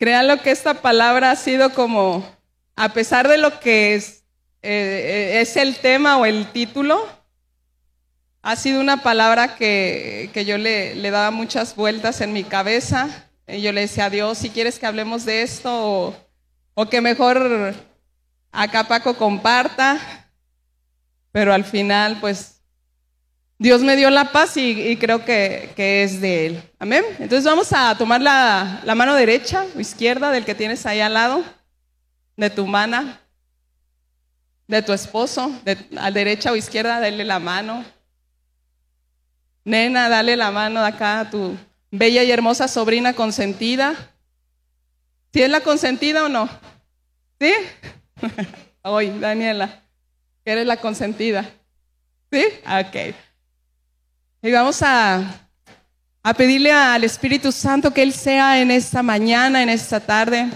Créanlo que esta palabra ha sido como, a pesar de lo que es, eh, es el tema o el título, ha sido una palabra que, que yo le, le, daba muchas vueltas en mi cabeza. Y yo le decía a Dios, si quieres que hablemos de esto o, o que mejor acá Paco comparta. Pero al final, pues Dios me dio la paz y, creo que, es de Él. Amén. Entonces vamos a tomar la, mano derecha o izquierda del que tienes ahí al lado, de tu mana, de tu esposo, a derecha o izquierda, dale la mano. Nena, dale la mano de acá a tu bella y hermosa sobrina consentida. ¿Sí es la consentida o no? ¿Sí? Hoy, Daniela, eres la consentida. ¿Sí? Ok. Y vamos a, a pedirle al Espíritu Santo que Él sea en esta mañana, en esta tarde,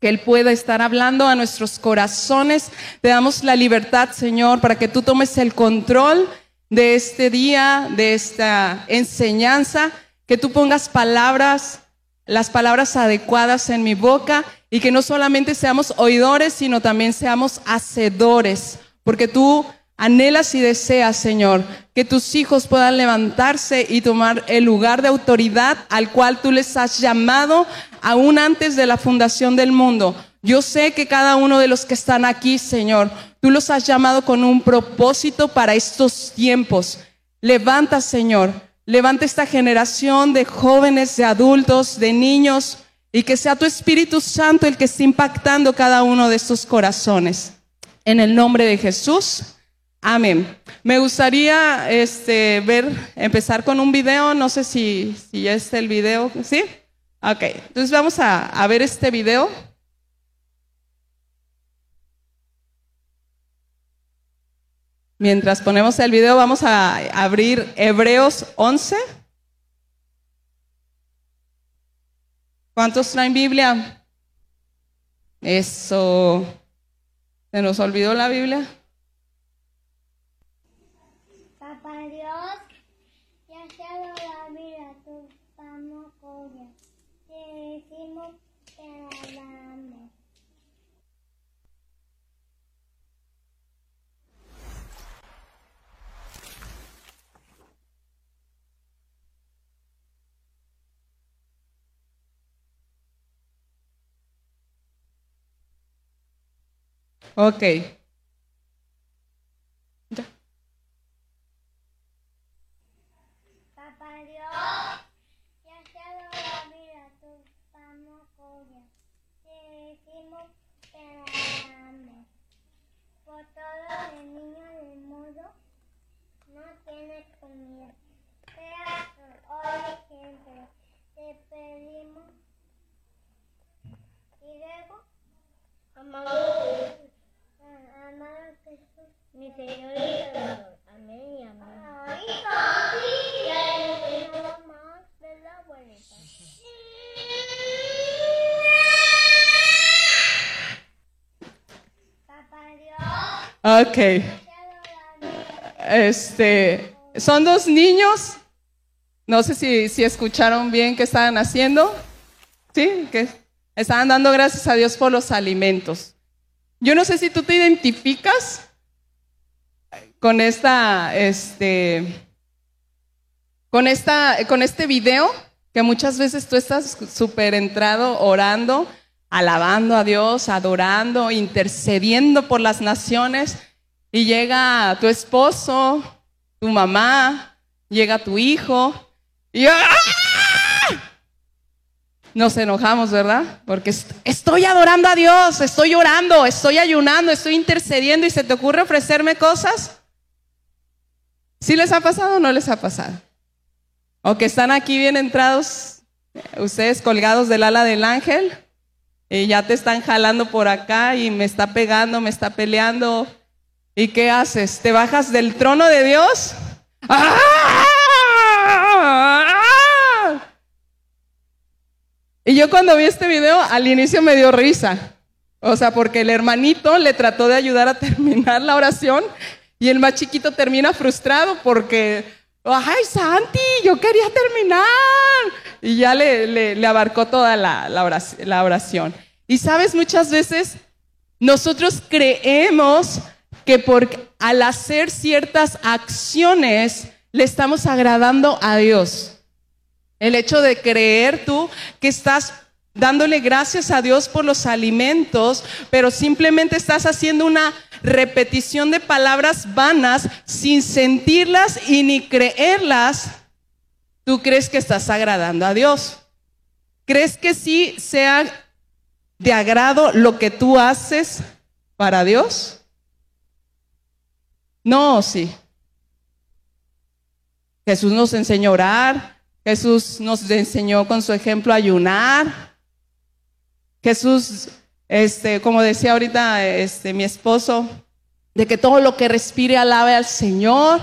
que Él pueda estar hablando a nuestros corazones. Te damos la libertad, Señor, para que tú tomes el control de este día, de esta enseñanza, que tú pongas palabras, las palabras adecuadas en mi boca y que no solamente seamos oidores, sino también seamos hacedores, porque tú Anhelas y deseas, Señor, que tus hijos puedan levantarse y tomar el lugar de autoridad al cual tú les has llamado aún antes de la fundación del mundo. Yo sé que cada uno de los que están aquí, Señor, tú los has llamado con un propósito para estos tiempos. Levanta, Señor, levanta esta generación de jóvenes, de adultos, de niños, y que sea tu Espíritu Santo el que esté impactando cada uno de estos corazones. En el nombre de Jesús. Amén. Me gustaría este, ver, empezar con un video, no sé si, si es el video, ¿sí? Ok, entonces vamos a, a ver este video. Mientras ponemos el video, vamos a abrir Hebreos 11. ¿Cuántos traen Biblia? Eso. ¿Se nos olvidó la Biblia? Ok. Ya. Papá Dios, ya te la vida, tu panocoria. Te decimos que la ames. Por todo el niño del mundo no tiene comida. Sea hoy siempre. Te pedimos. Y luego, amado mi Señor y Salvador. Amén y amén. Ay, papi. Ya más de la abuelita. Papá Dios. Ok. Este, son dos niños. No sé si, si escucharon bien qué estaban haciendo. Sí, que estaban dando gracias a Dios por los alimentos. Yo no sé si tú te identificas con esta, este, con esta, con este video, que muchas veces tú estás súper entrado orando, alabando a Dios, adorando, intercediendo por las naciones, y llega tu esposo, tu mamá, llega tu hijo, y ¡ah! nos enojamos, ¿verdad? Porque estoy adorando a Dios, estoy orando, estoy ayunando, estoy intercediendo y se te ocurre ofrecerme cosas. ¿Sí les ha pasado o no les ha pasado? O que están aquí bien entrados, ustedes colgados del ala del ángel, y ya te están jalando por acá y me está pegando, me está peleando. ¿Y qué haces? ¿Te bajas del trono de Dios? ¡Ah! Y yo cuando vi este video, al inicio me dio risa. O sea, porque el hermanito le trató de ayudar a terminar la oración y el más chiquito termina frustrado porque Ay, Santi, yo quería terminar. Y ya le, le, abarcó toda la, la oración. Y sabes, muchas veces nosotros creemos que por, al hacer ciertas acciones le estamos agradando a Dios. El hecho de creer tú que estás dándole gracias a Dios por los alimentos, pero simplemente estás haciendo una repetición de palabras vanas sin sentirlas y ni creerlas, tú crees que estás agradando a Dios. ¿Crees que sí sea de agrado lo que tú haces para Dios? No, sí. Jesús nos enseñó a orar, Jesús nos enseñó con su ejemplo a ayunar. Jesús, este, como decía ahorita este, mi esposo, de que todo lo que respire alabe al Señor,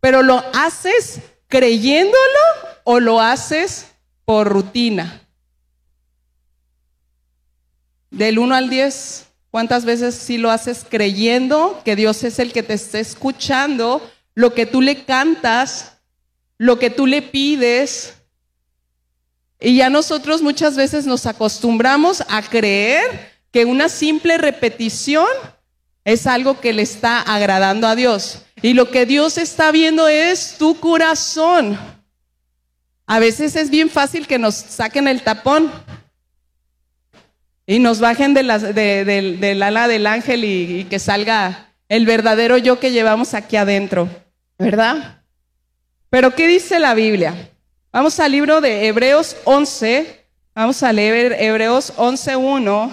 pero lo haces creyéndolo o lo haces por rutina. Del 1 al 10, ¿cuántas veces si lo haces creyendo que Dios es el que te está escuchando, lo que tú le cantas, lo que tú le pides? Y ya nosotros muchas veces nos acostumbramos a creer que una simple repetición es algo que le está agradando a Dios. Y lo que Dios está viendo es tu corazón. A veces es bien fácil que nos saquen el tapón y nos bajen de del ala del ángel y, que salga el verdadero yo que llevamos aquí adentro, ¿verdad? Pero ¿qué dice la Biblia? Vamos al libro de Hebreos 11, vamos a leer Hebreos 11.1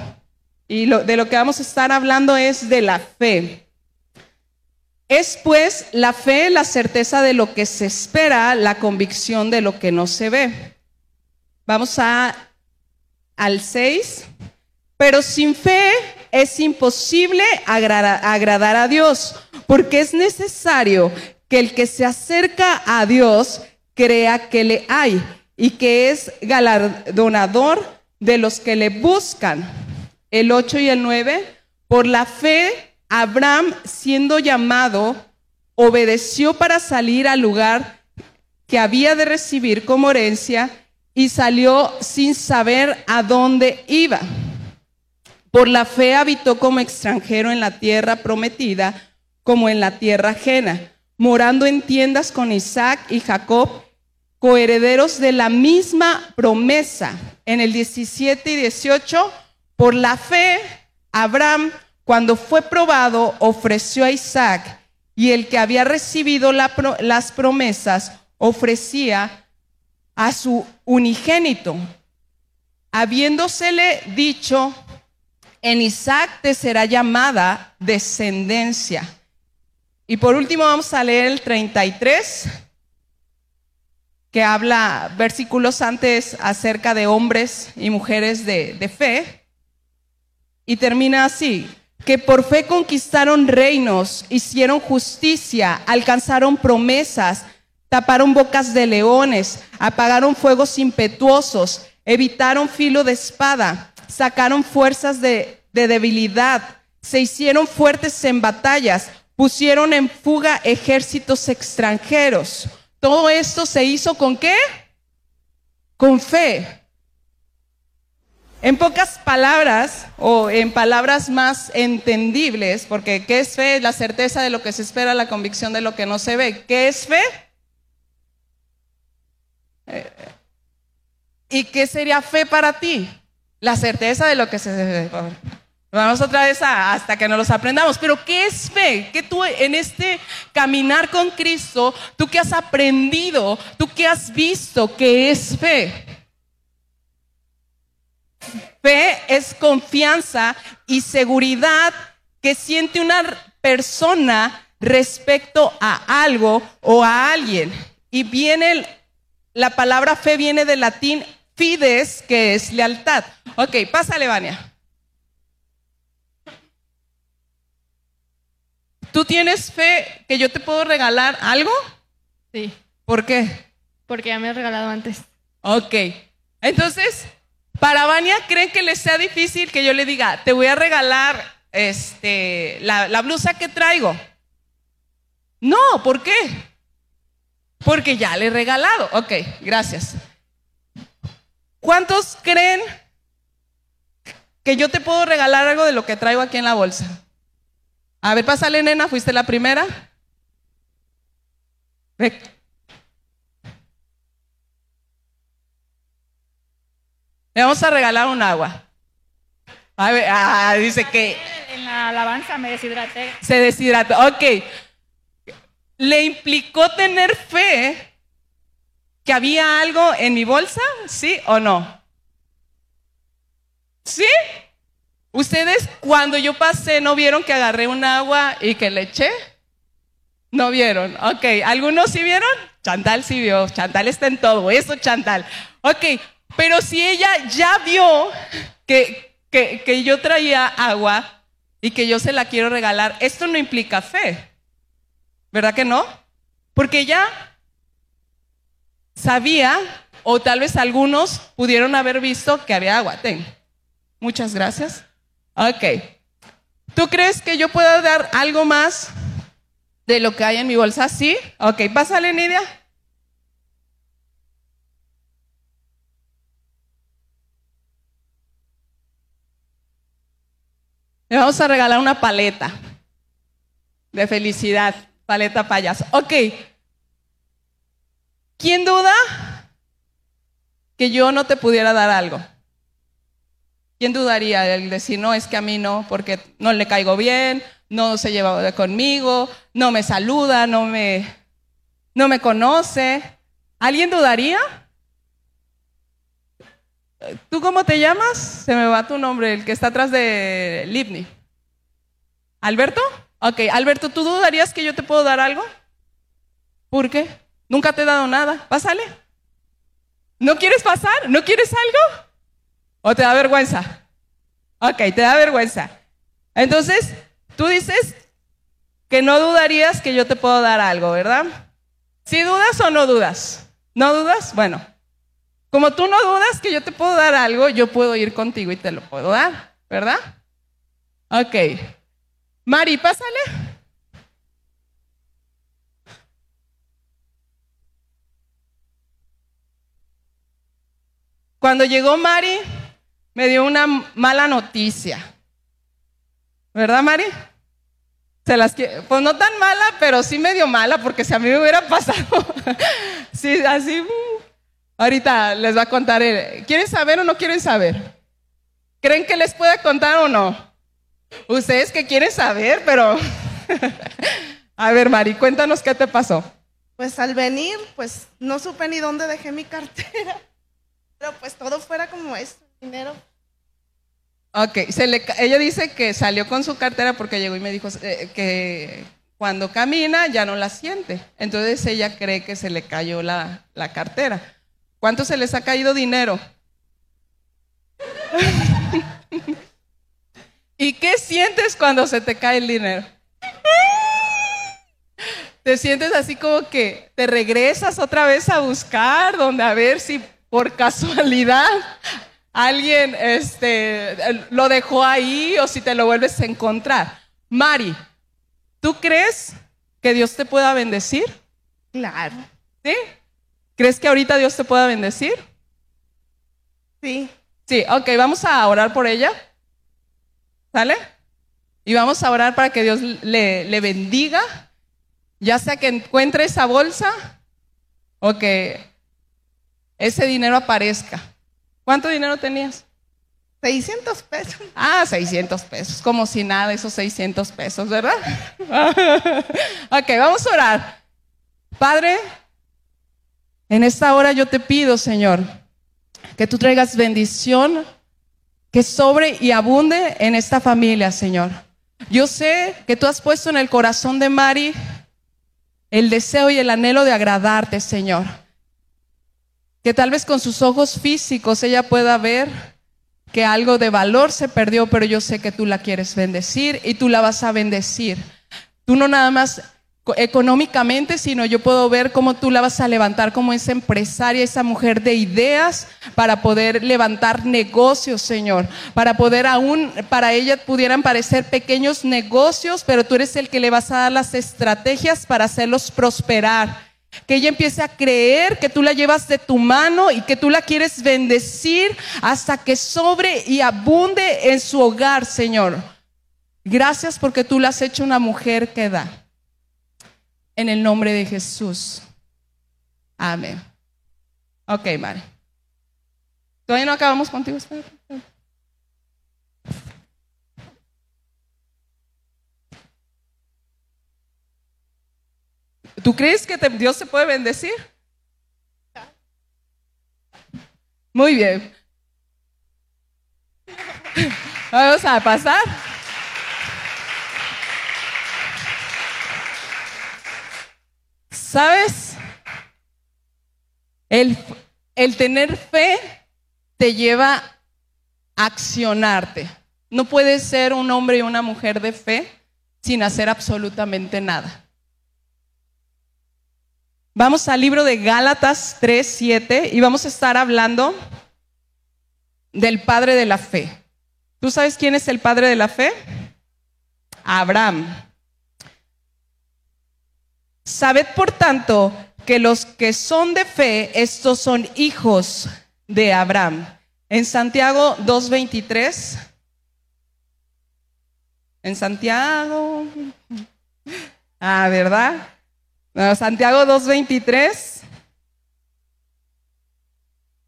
y de lo que vamos a estar hablando es de la fe. Es pues la fe la certeza de lo que se espera, la convicción de lo que no se ve. Vamos a, al 6. Pero sin fe es imposible agradar a Dios, porque es necesario que el que se acerca a Dios crea que le hay y que es galardonador de los que le buscan. El 8 y el 9, por la fe, Abraham, siendo llamado, obedeció para salir al lugar que había de recibir como herencia y salió sin saber a dónde iba. Por la fe habitó como extranjero en la tierra prometida, como en la tierra ajena, morando en tiendas con Isaac y Jacob, coherederos de la misma promesa. En el 17 y 18, por la fe, Abraham, cuando fue probado, ofreció a Isaac, y el que había recibido las promesas ofrecía a su unigénito, habiéndosele dicho, en Isaac te será llamada descendencia. Y por último vamos a leer el 33, que habla versículos antes acerca de hombres y mujeres de, de fe. Y termina así, que por fe conquistaron reinos, hicieron justicia, alcanzaron promesas, taparon bocas de leones, apagaron fuegos impetuosos, evitaron filo de espada sacaron fuerzas de, debilidad, se hicieron fuertes en batallas, pusieron en fuga ejércitos extranjeros. Todo esto se hizo con qué? Con fe. En pocas palabras, o en palabras más entendibles, porque ¿qué es fe? La certeza de lo que se espera, la convicción de lo que no se ve. ¿Qué es fe? Eh, ¿Y qué sería fe para ti? La certeza de lo que se... Vamos otra vez hasta que nos los aprendamos. Pero ¿qué es fe? Que tú en este caminar con Cristo, tú que has aprendido, tú que has visto que es fe. Fe es confianza y seguridad que siente una persona respecto a algo o a alguien. Y viene, la palabra fe viene del latín fides, que es lealtad. Ok, pásale, Vania. ¿Tú tienes fe que yo te puedo regalar algo? Sí. ¿Por qué? Porque ya me he regalado antes. Ok. Entonces, para Vania, ¿creen que le sea difícil que yo le diga, te voy a regalar este, la, la blusa que traigo? No, ¿por qué? Porque ya le he regalado. Ok, gracias. ¿Cuántos creen que yo te puedo regalar algo de lo que traigo aquí en la bolsa? A ver, pásale, nena, fuiste la primera. Le vamos a regalar un agua. A ver, ah, dice que En la alabanza me deshidraté. se deshidrató. Ok. ¿Le implicó tener fe que había algo en mi bolsa? ¿Sí o no? ¿Sí? ¿Ustedes cuando yo pasé no vieron que agarré un agua y que le eché? ¿No vieron? Ok. ¿Algunos sí vieron? Chantal sí vio. Chantal está en todo. Eso, Chantal. Ok. Pero si ella ya vio que, que, yo traía agua y que yo se la quiero regalar, esto no implica fe. ¿Verdad que no? Porque ella sabía, o tal vez algunos pudieron haber visto que había agua. Ten. Muchas gracias. Ok. ¿Tú crees que yo puedo dar algo más de lo que hay en mi bolsa? Sí. Ok, pásale, Nidia. Le vamos a regalar una paleta de felicidad, paleta payaso. Ok. ¿Quién duda que yo no te pudiera dar algo? ¿Quién dudaría el decir, no, es que a mí no, porque no le caigo bien, no se lleva conmigo, no me saluda, no me, no me conoce? ¿Alguien dudaría? ¿Tú cómo te llamas? Se me va tu nombre, el que está atrás de Livni. ¿Alberto? Ok, Alberto, ¿tú dudarías que yo te puedo dar algo? ¿Por qué? Nunca te he dado nada. Pásale. ¿No quieres pasar? ¿No quieres algo? ¿O te da vergüenza? Ok, te da vergüenza. Entonces, tú dices que no dudarías que yo te puedo dar algo, ¿verdad? ¿Si dudas o no dudas? ¿No dudas? Bueno, como tú no dudas que yo te puedo dar algo, yo puedo ir contigo y te lo puedo dar, ¿verdad? Ok. Mari, pásale. Cuando llegó Mari, me dio una mala noticia. ¿Verdad, Mari? Se las que- pues no tan mala, pero sí medio mala, porque si a mí me hubiera pasado, sí, así, uh, ahorita les va a contar. ¿Quieren saber o no quieren saber? ¿Creen que les pueda contar o no? Ustedes que quieren saber, pero... a ver, Mari, cuéntanos qué te pasó. Pues al venir, pues no supe ni dónde dejé mi cartera. Pero pues todo fuera como esto, dinero. Ok, ella dice que salió con su cartera porque llegó y me dijo eh, que cuando camina ya no la siente. Entonces ella cree que se le cayó la, la cartera. ¿Cuánto se les ha caído dinero? ¿Y qué sientes cuando se te cae el dinero? Te sientes así como que te regresas otra vez a buscar, donde a ver si por casualidad alguien este, lo dejó ahí o si te lo vuelves a encontrar. Mari, ¿tú crees que Dios te pueda bendecir? Claro. ¿Sí? ¿Crees que ahorita Dios te pueda bendecir? Sí. Sí, ok, vamos a orar por ella. ¿Sale? Y vamos a orar para que Dios le, le bendiga, ya sea que encuentre esa bolsa o que ese dinero aparezca. ¿Cuánto dinero tenías? 600 pesos. Ah, 600 pesos, como si nada, esos 600 pesos, ¿verdad? ok, vamos a orar. Padre, en esta hora yo te pido, Señor, que tú traigas bendición, que sobre y abunde en esta familia, Señor. Yo sé que tú has puesto en el corazón de Mari el deseo y el anhelo de agradarte, Señor. Que tal vez con sus ojos físicos ella pueda ver que algo de valor se perdió, pero yo sé que tú la quieres bendecir y tú la vas a bendecir. Tú no nada más co- económicamente, sino yo puedo ver cómo tú la vas a levantar como esa empresaria, esa mujer de ideas para poder levantar negocios, Señor, para poder aún, para ella pudieran parecer pequeños negocios, pero tú eres el que le vas a dar las estrategias para hacerlos prosperar que ella empiece a creer que tú la llevas de tu mano y que tú la quieres bendecir hasta que sobre y abunde en su hogar, Señor. Gracias porque tú la has hecho una mujer que da. En el nombre de Jesús. Amén. Ok, Mari. Todavía no acabamos contigo. Espérate. ¿Tú crees que Dios se puede bendecir? Muy bien. Vamos a pasar. ¿Sabes? El, el tener fe te lleva a accionarte. No puedes ser un hombre y una mujer de fe sin hacer absolutamente nada. Vamos al libro de Gálatas 3, 7 y vamos a estar hablando del padre de la fe. ¿Tú sabes quién es el padre de la fe? Abraham. Sabed por tanto que los que son de fe, estos son hijos de Abraham. En Santiago 2.23. En Santiago. Ah, ¿verdad? No, Santiago 2.23.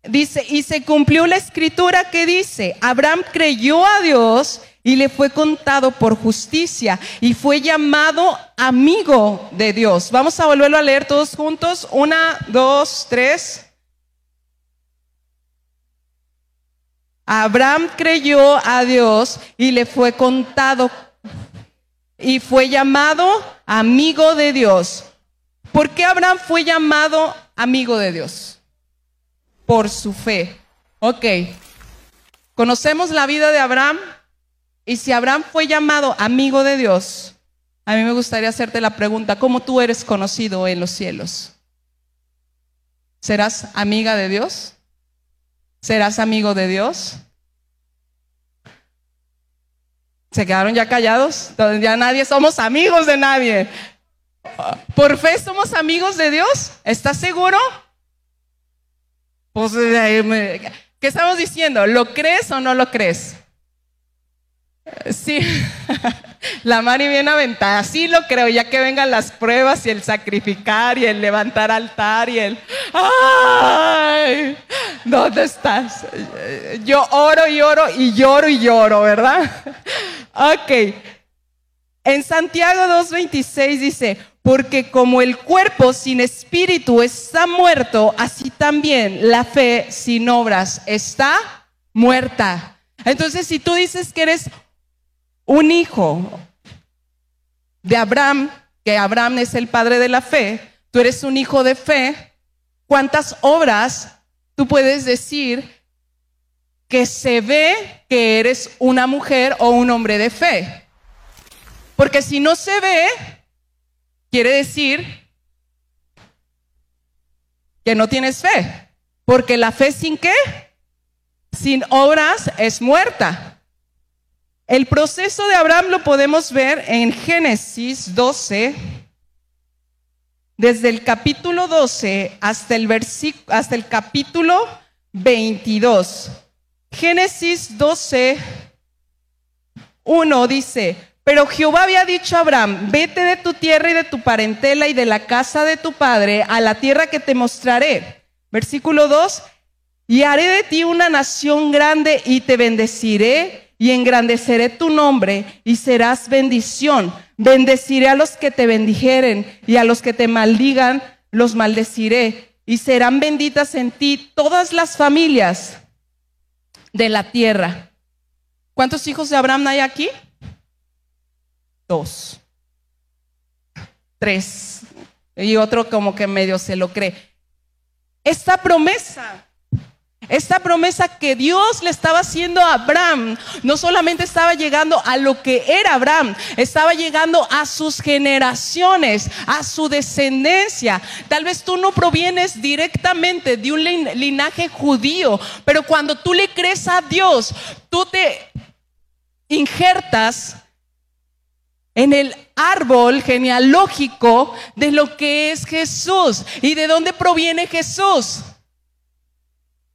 Dice, y se cumplió la escritura que dice, Abraham creyó a Dios y le fue contado por justicia y fue llamado amigo de Dios. Vamos a volverlo a leer todos juntos. Una, dos, tres. Abraham creyó a Dios y le fue contado y fue llamado amigo de Dios. ¿Por qué Abraham fue llamado amigo de Dios? Por su fe. Ok. Conocemos la vida de Abraham y si Abraham fue llamado amigo de Dios, a mí me gustaría hacerte la pregunta, ¿cómo tú eres conocido en los cielos? ¿Serás amiga de Dios? ¿Serás amigo de Dios? ¿Se quedaron ya callados? Entonces ya nadie somos amigos de nadie. ¿Por fe somos amigos de Dios? ¿Estás seguro? Pues, ¿qué estamos diciendo? ¿Lo crees o no lo crees? Sí, la Mari bien aventada, sí lo creo, ya que vengan las pruebas y el sacrificar y el levantar altar y el, ¡ay! ¿Dónde estás? Yo oro y oro y lloro y lloro, ¿verdad? Ok. En Santiago 2.26 dice, porque como el cuerpo sin espíritu está muerto, así también la fe sin obras está muerta. Entonces, si tú dices que eres un hijo de Abraham, que Abraham es el padre de la fe, tú eres un hijo de fe, ¿cuántas obras tú puedes decir que se ve que eres una mujer o un hombre de fe? Porque si no se ve, quiere decir que no tienes fe. Porque la fe sin qué? Sin obras es muerta. El proceso de Abraham lo podemos ver en Génesis 12, desde el capítulo 12 hasta el, hasta el capítulo 22. Génesis 12, 1 dice, pero Jehová había dicho a Abraham, vete de tu tierra y de tu parentela y de la casa de tu padre a la tierra que te mostraré. Versículo 2, y haré de ti una nación grande y te bendeciré y engrandeceré tu nombre y serás bendición. Bendeciré a los que te bendijeren y a los que te maldigan los maldeciré y serán benditas en ti todas las familias de la tierra. ¿Cuántos hijos de Abraham hay aquí? Dos. Tres. Y otro como que medio se lo cree. Esta promesa, esta promesa que Dios le estaba haciendo a Abraham, no solamente estaba llegando a lo que era Abraham, estaba llegando a sus generaciones, a su descendencia. Tal vez tú no provienes directamente de un lin- linaje judío, pero cuando tú le crees a Dios, tú te injertas en el árbol genealógico de lo que es Jesús. ¿Y de dónde proviene Jesús?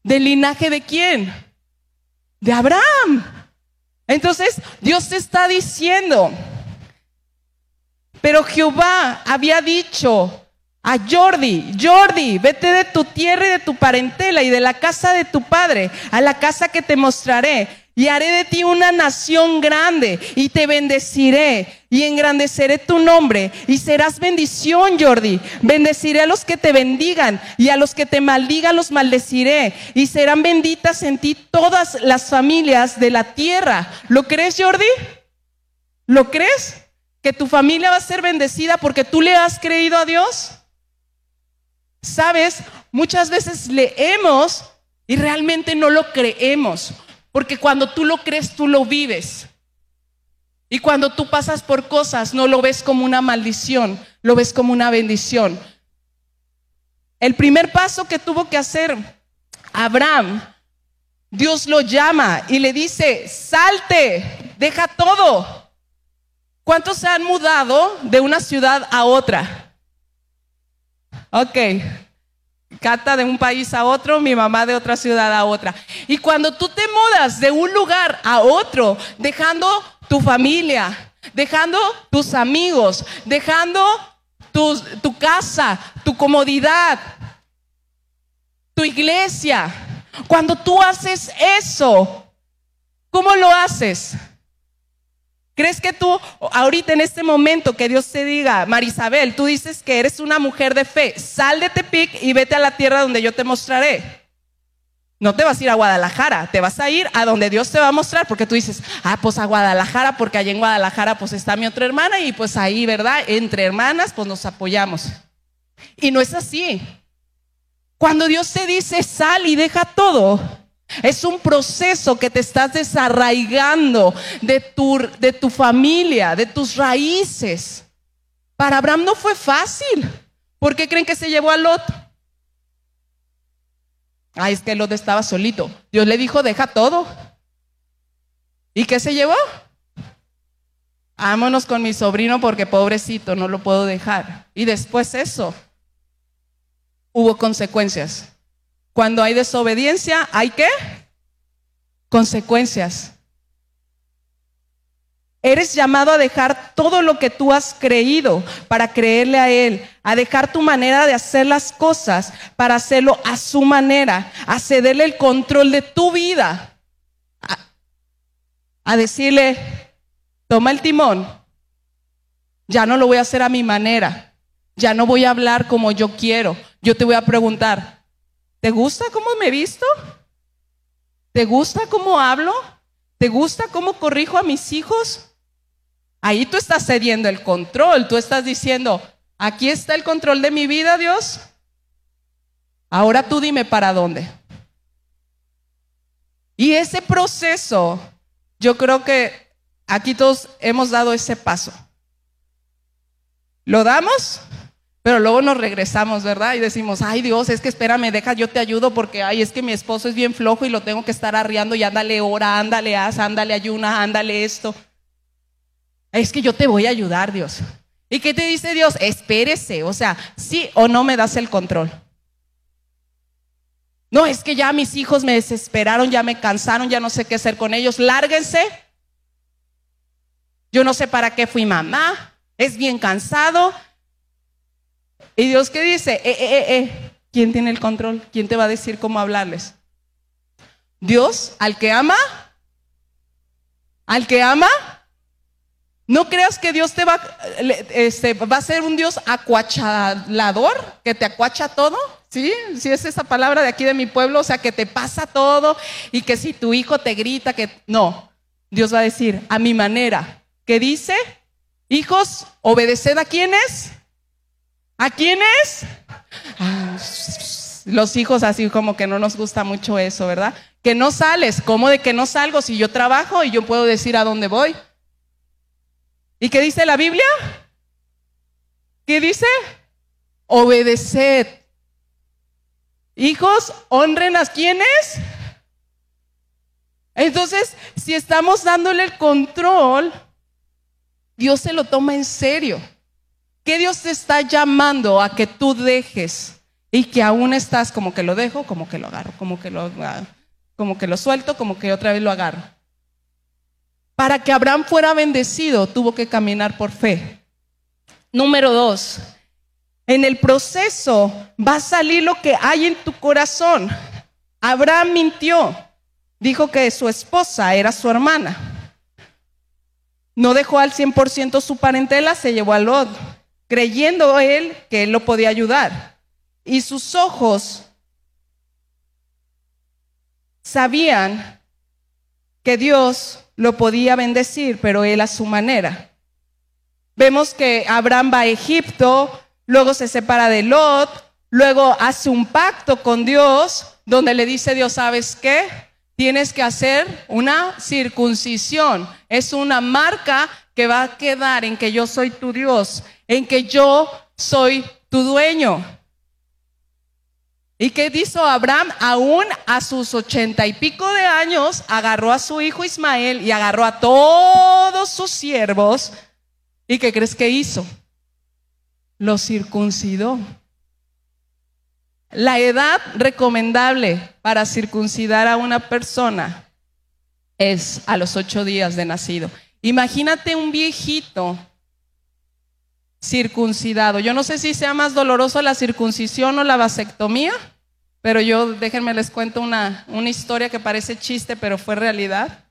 ¿Del linaje de quién? De Abraham. Entonces, Dios te está diciendo, pero Jehová había dicho a Jordi, Jordi, vete de tu tierra y de tu parentela y de la casa de tu padre a la casa que te mostraré y haré de ti una nación grande y te bendeciré y engrandeceré tu nombre y serás bendición, Jordi. Bendeciré a los que te bendigan y a los que te maldigan los maldeciré y serán benditas en ti todas las familias de la tierra. ¿Lo crees, Jordi? ¿Lo crees? ¿Que tu familia va a ser bendecida porque tú le has creído a Dios? Sabes, muchas veces leemos y realmente no lo creemos. Porque cuando tú lo crees, tú lo vives. Y cuando tú pasas por cosas, no lo ves como una maldición, lo ves como una bendición. El primer paso que tuvo que hacer Abraham, Dios lo llama y le dice, salte, deja todo. ¿Cuántos se han mudado de una ciudad a otra? Ok, Cata de un país a otro, mi mamá de otra ciudad a otra. Y cuando tú te mudas de un lugar a otro, dejando tu familia, dejando tus amigos, dejando tu, tu casa, tu comodidad, tu iglesia, cuando tú haces eso, ¿cómo lo haces? ¿Crees que tú, ahorita en este momento, que Dios te diga, Marisabel, tú dices que eres una mujer de fe, sal de Tepic y vete a la tierra donde yo te mostraré? No te vas a ir a Guadalajara, te vas a ir a donde Dios te va a mostrar, porque tú dices, ah, pues a Guadalajara, porque allá en Guadalajara pues está mi otra hermana y pues ahí, ¿verdad? Entre hermanas pues nos apoyamos. Y no es así. Cuando Dios te dice, sal y deja todo, es un proceso que te estás desarraigando de tu, de tu familia, de tus raíces. Para Abraham no fue fácil. ¿Por qué creen que se llevó a Lot? Ay, es que Lot estaba solito. Dios le dijo, deja todo. ¿Y qué se llevó? Vámonos con mi sobrino porque pobrecito, no lo puedo dejar. Y después eso, hubo consecuencias. Cuando hay desobediencia, ¿hay qué? Consecuencias. Eres llamado a dejar todo lo que tú has creído para creerle a Él, a dejar tu manera de hacer las cosas para hacerlo a su manera, a cederle el control de tu vida, a, a decirle, toma el timón, ya no lo voy a hacer a mi manera, ya no voy a hablar como yo quiero, yo te voy a preguntar, ¿Te gusta cómo me visto? ¿Te gusta cómo hablo? ¿Te gusta cómo corrijo a mis hijos? Ahí tú estás cediendo el control, tú estás diciendo, aquí está el control de mi vida, Dios. Ahora tú dime para dónde. Y ese proceso, yo creo que aquí todos hemos dado ese paso. ¿Lo damos? Pero luego nos regresamos, ¿verdad? Y decimos, ay Dios, es que espérame, deja, yo te ayudo porque, ay, es que mi esposo es bien flojo y lo tengo que estar arriando y ándale ora, ándale haz, ándale ayuna, ándale esto. Es que yo te voy a ayudar, Dios. ¿Y qué te dice Dios? Espérese, o sea, sí o no me das el control. No, es que ya mis hijos me desesperaron, ya me cansaron, ya no sé qué hacer con ellos. Lárguense. Yo no sé para qué fui mamá. Es bien cansado. Y Dios qué dice, eh, eh, eh, ¿quién tiene el control? ¿Quién te va a decir cómo hablarles? Dios, al que ama, al que ama, no creas que Dios te va, este, va a ser un Dios acuachalador, que te acuacha todo. ¿Sí? Si es esa palabra de aquí de mi pueblo, o sea, que te pasa todo y que si tu hijo te grita, que no. Dios va a decir, a mi manera. ¿Qué dice? Hijos, obedeced a quienes? ¿A quiénes? Ah, los hijos así como que no nos gusta mucho eso, ¿verdad? Que no sales, ¿cómo de que no salgo si yo trabajo y yo puedo decir a dónde voy? ¿Y qué dice la Biblia? ¿Qué dice? Obedeced. Hijos, honren a quienes. Entonces, si estamos dándole el control Dios se lo toma en serio. ¿Qué Dios te está llamando a que tú dejes y que aún estás como que lo dejo, como que lo agarro, como que lo, como que lo suelto, como que otra vez lo agarro? Para que Abraham fuera bendecido, tuvo que caminar por fe. Número dos, en el proceso va a salir lo que hay en tu corazón. Abraham mintió, dijo que su esposa era su hermana. No dejó al 100% su parentela, se llevó a Lot, creyendo él que él lo podía ayudar. Y sus ojos sabían que Dios lo podía bendecir, pero él a su manera. Vemos que Abraham va a Egipto, luego se separa de Lot, luego hace un pacto con Dios, donde le dice Dios, ¿sabes qué? Tienes que hacer una circuncisión. Es una marca que va a quedar en que yo soy tu Dios, en que yo soy tu dueño. ¿Y qué hizo Abraham? Aún a sus ochenta y pico de años, agarró a su hijo Ismael y agarró a todos sus siervos. ¿Y qué crees que hizo? Lo circuncidó. La edad recomendable para circuncidar a una persona es a los ocho días de nacido. Imagínate un viejito circuncidado. Yo no sé si sea más doloroso la circuncisión o la vasectomía, pero yo déjenme les cuento una, una historia que parece chiste, pero fue realidad.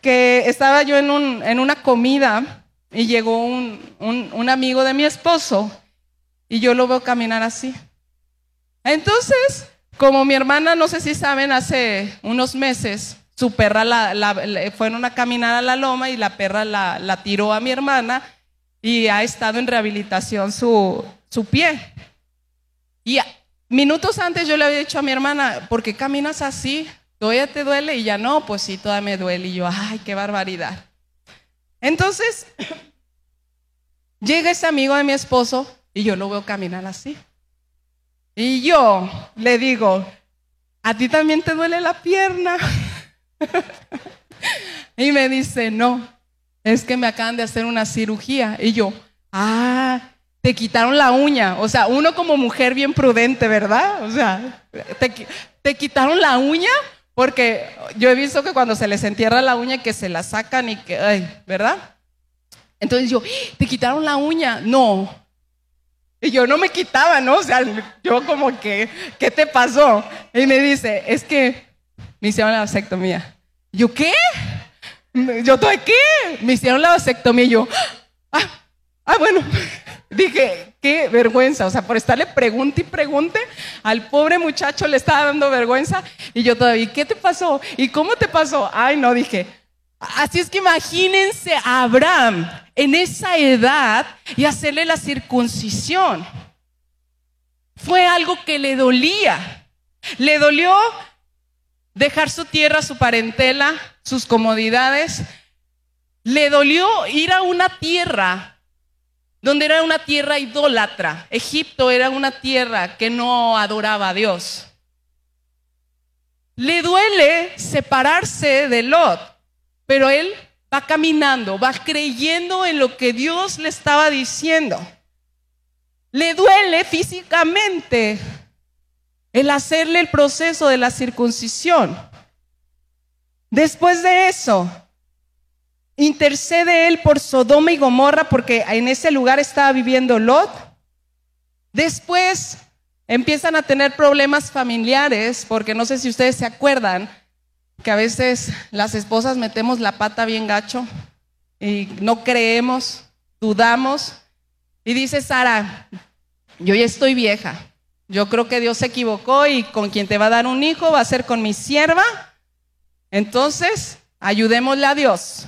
Que estaba yo en, un, en una comida y llegó un, un, un amigo de mi esposo y yo lo veo caminar así. Entonces, como mi hermana, no sé si saben, hace unos meses, su perra la, la, fueron a caminar a la loma y la perra la, tiró a mi hermana y ha estado en rehabilitación su, su pie. Y minutos antes yo le había dicho a mi hermana, ¿por qué caminas así? ¿Todavía te duele? Y ya no, pues sí, todavía me duele. Y yo, ay, qué barbaridad. Entonces, llega ese amigo de mi esposo y yo lo veo caminar así. Y yo le digo, ¿a ti también te duele la pierna? y me dice, no, es que me acaban de hacer una cirugía. Y yo, ah, te quitaron la uña. O sea, uno como mujer bien prudente, ¿verdad? O sea, te, te quitaron la uña porque yo he visto que cuando se les entierra la uña que se la sacan y que, ay, ¿verdad? Entonces yo, ¿te quitaron la uña? No, y yo no me quitaba, ¿no? O sea, yo como que, ¿qué te pasó? Y me dice, es que me hicieron la vasectomía. ¿Yo qué? ¿Yo estoy qué? Me hicieron la vasectomía y yo, ah, ah, bueno. Dije, qué vergüenza. O sea, por estarle pregunte y pregunte, al pobre muchacho le estaba dando vergüenza. Y yo todavía, ¿qué te pasó? ¿Y cómo te pasó? Ay, no, dije, Así es que imagínense a Abraham en esa edad y hacerle la circuncisión. Fue algo que le dolía. Le dolió dejar su tierra, su parentela, sus comodidades. Le dolió ir a una tierra donde era una tierra idólatra. Egipto era una tierra que no adoraba a Dios. Le duele separarse de Lot pero él va caminando, va creyendo en lo que Dios le estaba diciendo. Le duele físicamente el hacerle el proceso de la circuncisión. Después de eso, intercede él por Sodoma y Gomorra porque en ese lugar estaba viviendo Lot. Después empiezan a tener problemas familiares porque no sé si ustedes se acuerdan, que a veces las esposas metemos la pata bien gacho y no creemos, dudamos. Y dice Sara, yo ya estoy vieja, yo creo que Dios se equivocó y con quien te va a dar un hijo va a ser con mi sierva. Entonces, ayudémosle a Dios.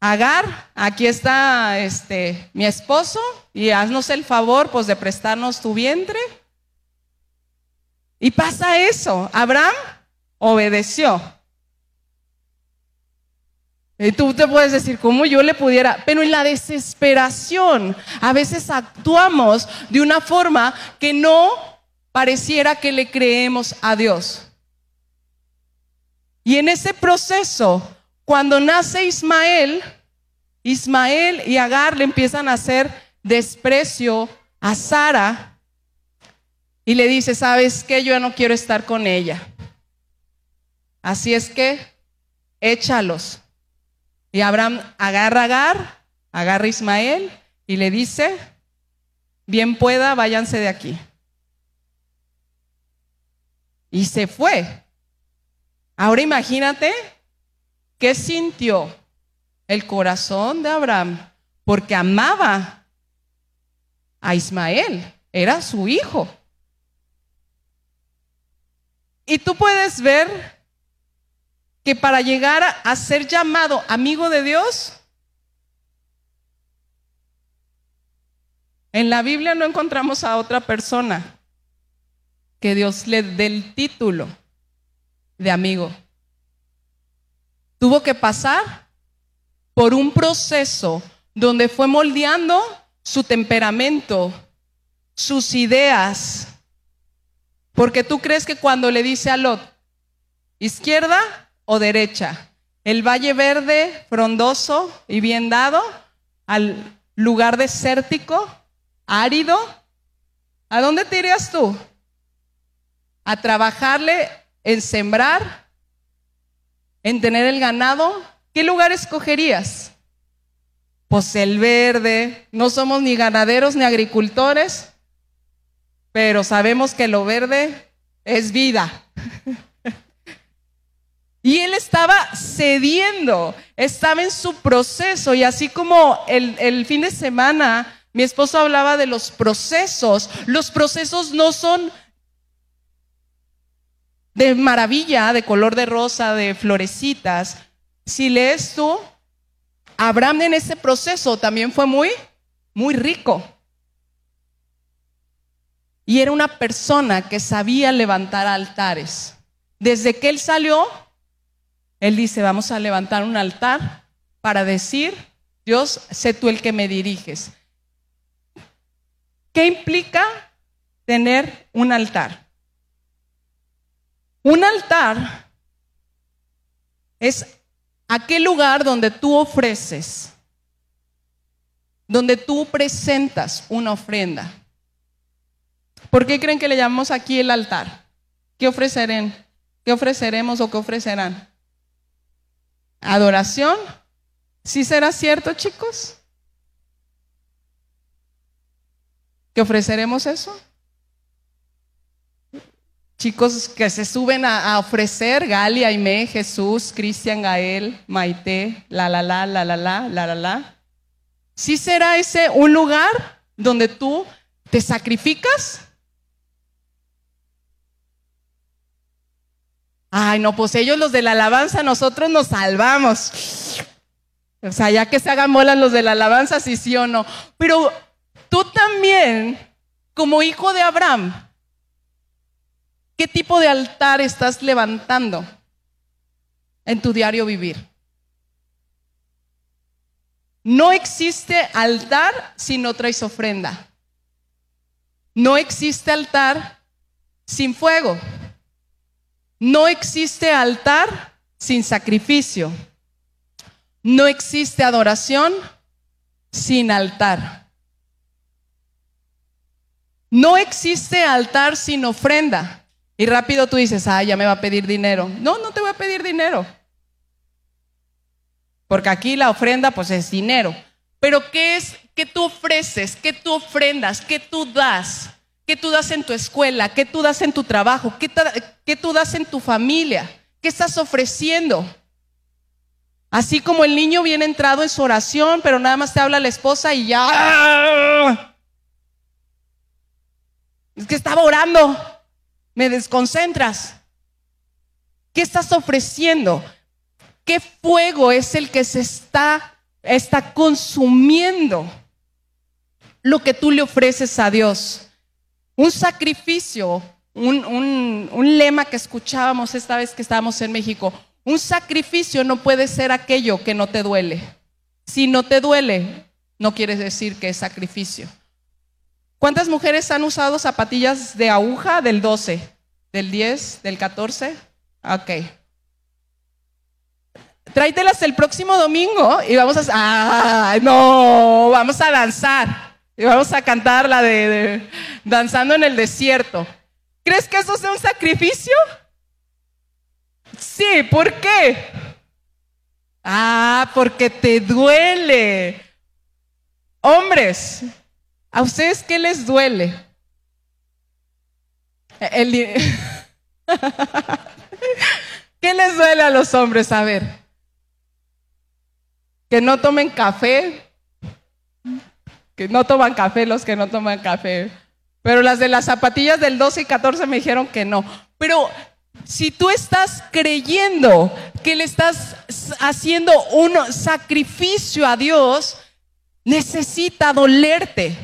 Agar, aquí está este mi esposo y haznos el favor pues de prestarnos tu vientre. Y pasa eso. Abraham obedeció. Y tú te puedes decir, ¿cómo yo le pudiera? Pero en la desesperación a veces actuamos de una forma que no pareciera que le creemos a Dios. Y en ese proceso, Cuando nace Ismael, Ismael y Agar le empiezan a hacer desprecio a Sara y le dice, ¿sabes qué? Yo no quiero estar con ella. Así es que échalos. Y Abraham agarra a Agar, agarra a Ismael y le dice, bien pueda, váyanse de aquí. Y se fue. Ahora imagínate qué sintió el corazón de Abraham, porque amaba a Ismael, era su hijo. Y tú puedes ver que para llegar a ser llamado amigo de Dios, en la Biblia no encontramos a otra persona que Dios le dé el título de amigo. Tuvo que pasar por un proceso donde fue moldeando su temperamento, sus ideas. Porque tú crees que cuando le dice a Lot, izquierda o derecha, el valle verde, frondoso y bien dado, al lugar desértico, árido, ¿a dónde te irías tú? a trabajarle en sembrar, en tener el ganado, ¿qué lugar escogerías? Pues el verde. No somos ni ganaderos ni agricultores, pero sabemos que lo verde es vida. Y él estaba cediendo, estaba en su proceso y así como el, fin de semana mi esposo hablaba de los procesos, los procesos no son de maravilla, de color de rosa, de florecitas. Si lees tú, Abraham en ese proceso también fue muy, muy rico. Y era una persona que sabía levantar altares. Desde que él salió, él dice, vamos a levantar un altar para decir, Dios, sé tú el que me diriges. ¿Qué implica tener un altar? Un altar es aquel lugar donde tú ofreces, donde tú presentas una ofrenda. ¿Por qué creen que le llamamos aquí el altar? ¿Qué ofrecerán? ¿Qué ofreceremos o qué ofrecerán? ¿Adoración? ¿Sí será cierto, chicos? ¿Que ofreceremos eso? chicos que se suben a, ofrecer, Gali, Aime, Jesús, Cristian, Gael, Maite, la la la, la la la, la la la. ¿Sí será ese un lugar donde tú te sacrificas? Ay, no, pues ellos los de la alabanza, nosotros nos salvamos. O sea, ya que se hagan bolas los de la alabanza, sí, sí o no. Pero tú también, como hijo de Abraham, ¿Qué tipo de altar estás levantando en tu diario vivir? No existe altar si no traes ofrenda. No existe altar sin fuego. No existe altar sin sacrificio. No existe adoración sin altar. No existe altar sin ofrenda. Y rápido tú dices, ah, ya me va a pedir dinero. No, no te voy a pedir dinero. Porque aquí la ofrenda pues es dinero. Pero ¿qué es que tú ofreces? ¿Qué tú ofrendas? ¿Qué tú das? ¿Qué tú das en tu escuela? ¿Qué tú das en tu trabajo? ¿Qué, qué tú das en tu familia? ¿Qué estás ofreciendo? Así como el niño viene entrado en su oración, pero nada más te habla la esposa y ya... Es que estaba orando me desconcentras. ¿Qué estás ofreciendo? ¿Qué fuego es el que se está, está consumiendo lo que tú le ofreces a Dios? Un sacrificio, un, un lema que escuchábamos esta vez que estábamos en México. Un sacrificio no puede ser aquello que no te duele. Si no te duele, no quiere decir que es sacrificio. ¿Cuántas mujeres han usado zapatillas de aguja del 12, del 10, del 14? Ok. tráetelas el próximo domingo y vamos a, ah, no, vamos a danzar y vamos a cantar la de danzando en el desierto. ¿Crees que eso sea un sacrificio? Sí, ¿por qué? Ah, porque te duele. Hombres, ¿a ustedes qué les duele? ¿Qué les duele a los hombres? A ver. Que no tomen café. Que no toman café los que no toman café. Pero las de las zapatillas del 12 y 14 me dijeron que no. Pero si tú estás creyendo que le estás haciendo un sacrificio a Dios, necesita dolerte.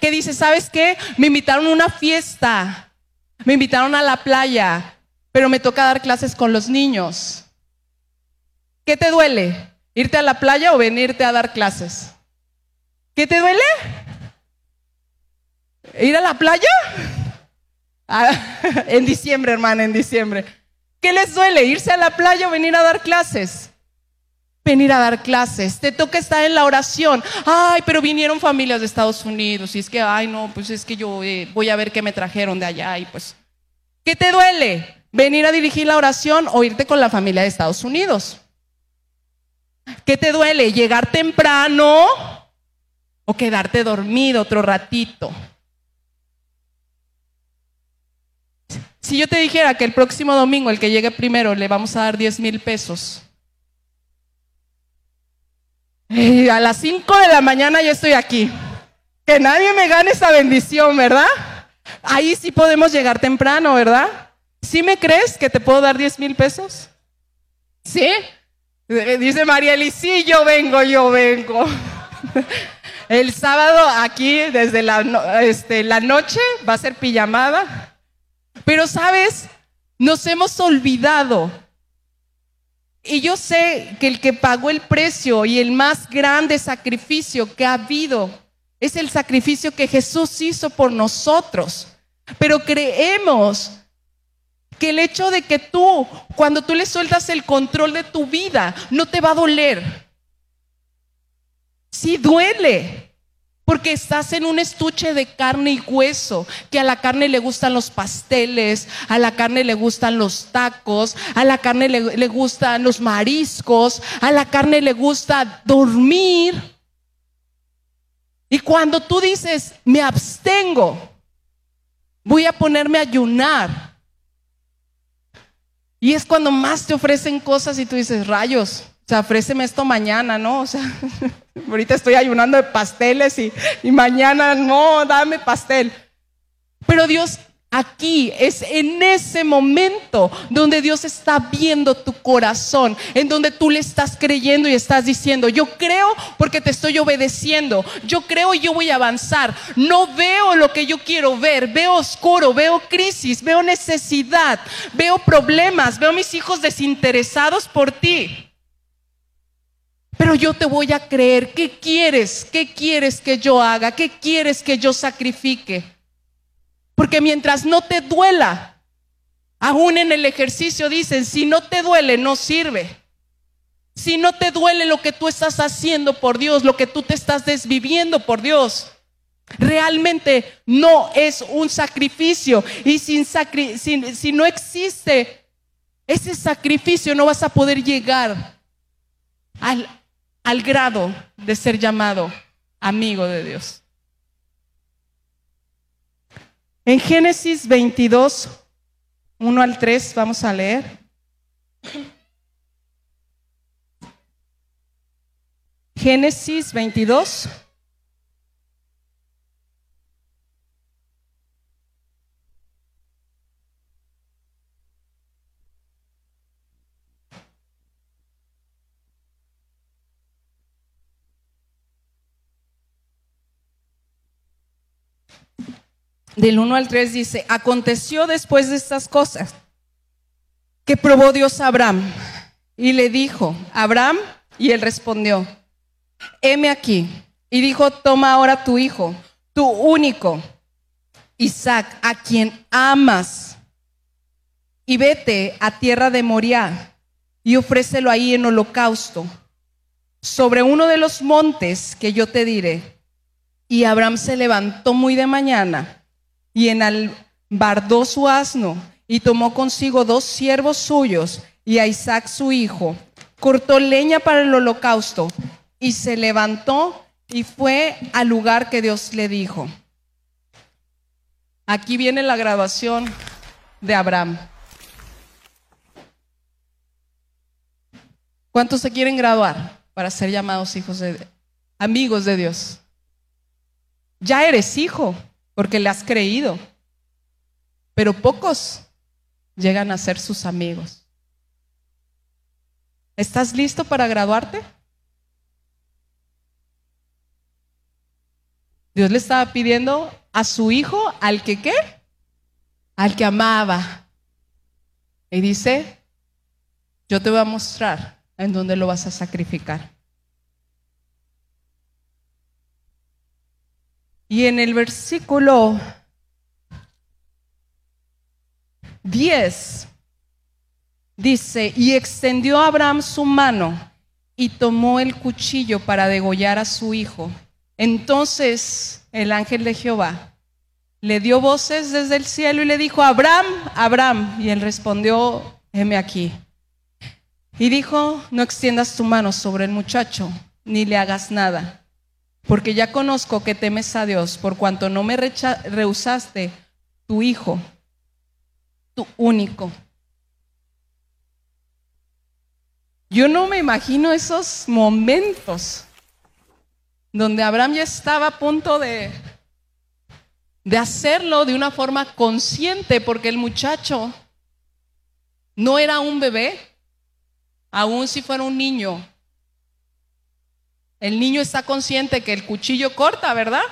Que dice, ¿sabes qué? Me invitaron a una fiesta, me invitaron a la playa, pero me toca dar clases con los niños. ¿Qué te duele? ¿Irte a la playa o venirte a dar clases? ¿Qué te duele? ¿Ir a la playa? Ah, en diciembre, hermana, en diciembre. ¿Qué les duele? ¿Irse a la playa o venir a dar clases? Venir a dar clases. Te toca estar en la oración. Ay, pero vinieron familias de Estados Unidos. Y es que, ay, no, pues es que yo eh, voy a ver qué me trajeron de allá. Y pues, ¿qué te duele? ¿Venir a dirigir la oración o irte con la familia de Estados Unidos? ¿Qué te duele? ¿Llegar temprano o quedarte dormido otro ratito? Si yo te dijera que el próximo domingo, el que llegue primero, le vamos a dar 10 mil pesos. Y a las 5 de la mañana ya estoy aquí. Que nadie me gane esa bendición, ¿verdad? Ahí sí podemos llegar temprano, ¿verdad? ¿Sí me crees que te puedo dar 10 mil pesos? ¿Sí? Eh, Dice Marieli, sí, yo vengo, yo vengo. El sábado aquí, desde la, este, la noche, va a ser pijamada. Pero sabes, nos hemos olvidado. Y yo sé que el que pagó el precio y el más grande sacrificio que ha habido es el sacrificio que Jesús hizo por nosotros. Pero creemos que el hecho de que tú, cuando tú le sueltas el control de tu vida, no te va a doler. Sí duele, porque estás en un estuche de carne y hueso, que a la carne le gustan los pasteles, a la carne le gustan los tacos, a la carne le, le gustan los mariscos, a la carne le gusta dormir. Y cuando tú dices, me abstengo, voy a ponerme a ayunar. Y es cuando más te ofrecen cosas y tú dices, rayos, sea, ofréceme esto mañana, ¿no? O sea, ahorita estoy ayunando de pasteles y, y mañana no, dame pastel. Pero Dios aquí es en ese momento donde Dios está viendo tu corazón, en donde tú le estás creyendo y estás diciendo, yo creo porque te estoy obedeciendo, yo creo y yo voy a avanzar, no veo lo que yo quiero ver, veo oscuro, veo crisis, veo necesidad, veo problemas, veo mis hijos desinteresados por ti. Pero yo te voy a creer. ¿Qué quieres? ¿Qué quieres que yo haga? ¿Qué quieres que yo sacrifique? Porque mientras no te duela, aún en el ejercicio dicen, si no te duele, no sirve. Si no te duele lo que tú estás haciendo por Dios, lo que tú te estás desviviendo por Dios, realmente no es un sacrificio. Y sin sacri- sin- si no existe ese sacrificio, no vas a poder llegar al, al grado de ser llamado amigo de Dios. En Génesis 22, 1 al 3, vamos a leer. Génesis 22. Del 1 al 3 dice, aconteció después de estas cosas que probó Dios a Abraham y le dijo, Abraham, y él respondió, heme aquí. Y dijo, toma ahora tu hijo, tu único, Isaac, a quien amas, y vete a tierra de Moriah y ofrécelo ahí en holocausto sobre uno de los montes que yo te diré. Y Abraham se levantó muy de mañana y enalbardó su asno y tomó consigo dos siervos suyos y a Isaac su hijo. Cortó leña para el holocausto y se levantó y fue al lugar que Dios le dijo. Aquí viene la grabación de Abraham. ¿Cuántos se quieren graduar para ser llamados hijos de amigos de Dios? Ya eres hijo porque le has creído, pero pocos llegan a ser sus amigos. ¿Estás listo para graduarte? Dios le estaba pidiendo a su hijo al que qué? Al que amaba. Y dice, yo te voy a mostrar en dónde lo vas a sacrificar. Y en el versículo 10 dice, y extendió Abraham su mano y tomó el cuchillo para degollar a su hijo. Entonces el ángel de Jehová le dio voces desde el cielo y le dijo, Abraham, Abraham. Y él respondió, heme aquí. Y dijo, no extiendas tu mano sobre el muchacho, ni le hagas nada, porque ya conozco que temes a Dios, por cuanto no me rehusaste tu hijo, tu único. Yo no me imagino esos momentos donde Abraham ya estaba a punto de, de hacerlo de una forma consciente, porque el muchacho no era un bebé, aun si fuera un niño. El niño está consciente que el cuchillo corta, ¿verdad?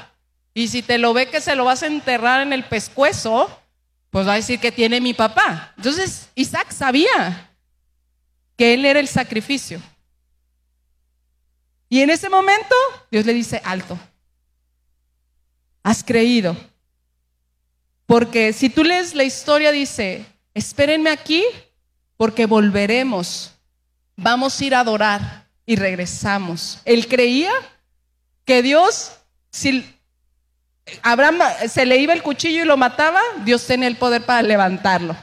Y si te lo ve que se lo vas a enterrar en el pescuezo, pues va a decir que tiene mi papá. Entonces Isaac sabía que él era el sacrificio. Y en ese momento Dios le dice, alto, has creído. Porque si tú lees la historia, dice, espérenme aquí porque volveremos, vamos a ir a adorar y regresamos. Él creía que Dios, si Abraham se le iba el cuchillo y lo mataba, Dios tenía el poder para levantarlo.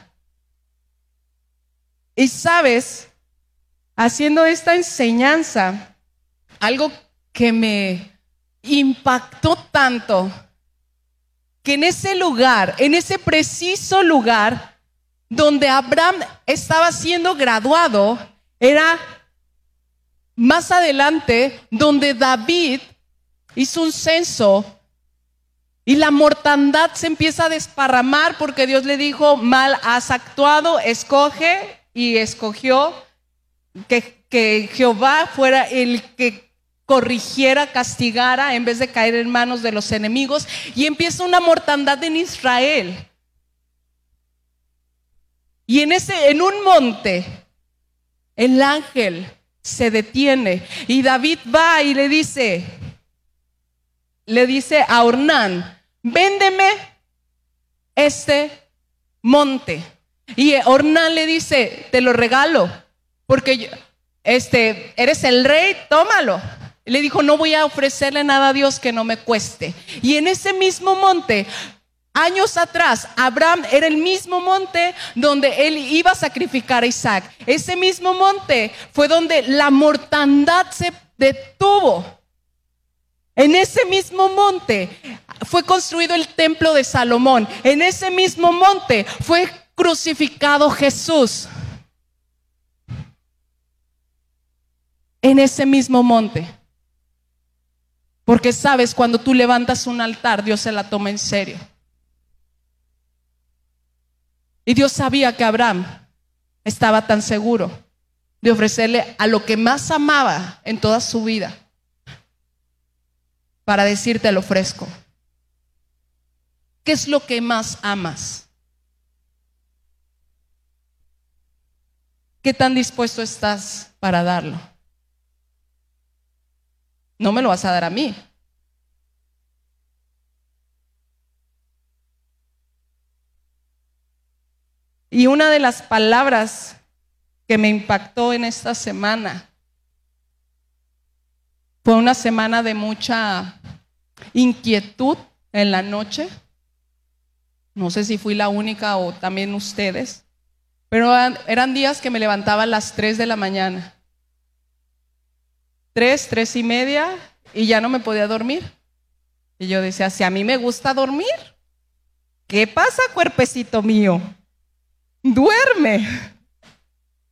Y sabes, haciendo esta enseñanza, algo que me impactó tanto, que en ese lugar, en ese preciso lugar donde Abraham estaba siendo graduado, era más adelante donde David hizo un censo y la mortandad se empieza a desparramar porque Dios le dijo, mal has actuado, escoge y escogió que, que Jehová fuera el que corrigiera, castigara en vez de caer en manos de los enemigos y empieza una mortandad en Israel. Y en ese en un monte el ángel se detiene y David va y le dice le dice a Ornán, "Véndeme este monte." Y Ornán le dice, "Te lo regalo, porque este eres el rey, tómalo." Le dijo, no voy a ofrecerle nada a Dios que no me cueste. Y en ese mismo monte, años atrás, Abraham era el mismo monte donde él iba a sacrificar a Isaac. Ese mismo monte fue donde la mortandad se detuvo. En ese mismo monte fue construido el templo de Salomón. En ese mismo monte fue crucificado Jesús. En ese mismo monte. Porque sabes, cuando tú levantas un altar, Dios se la toma en serio. Y Dios sabía que Abraham estaba tan seguro de ofrecerle a lo que más amaba en toda su vida para decirte lo ofrezco. ¿Qué es lo que más amas? ¿Qué tan dispuesto estás para darlo? No me lo vas a dar a mí. Y una de las palabras que me impactó en esta semana. Fue una semana de mucha inquietud en la noche. No sé si fui la única o también ustedes, pero eran, días que me levantaba a las 3 de la mañana. 3, 3 y media y ya no me podía dormir. Y yo decía, si a mí me gusta dormir, ¿qué pasa, cuerpecito mío? Duerme.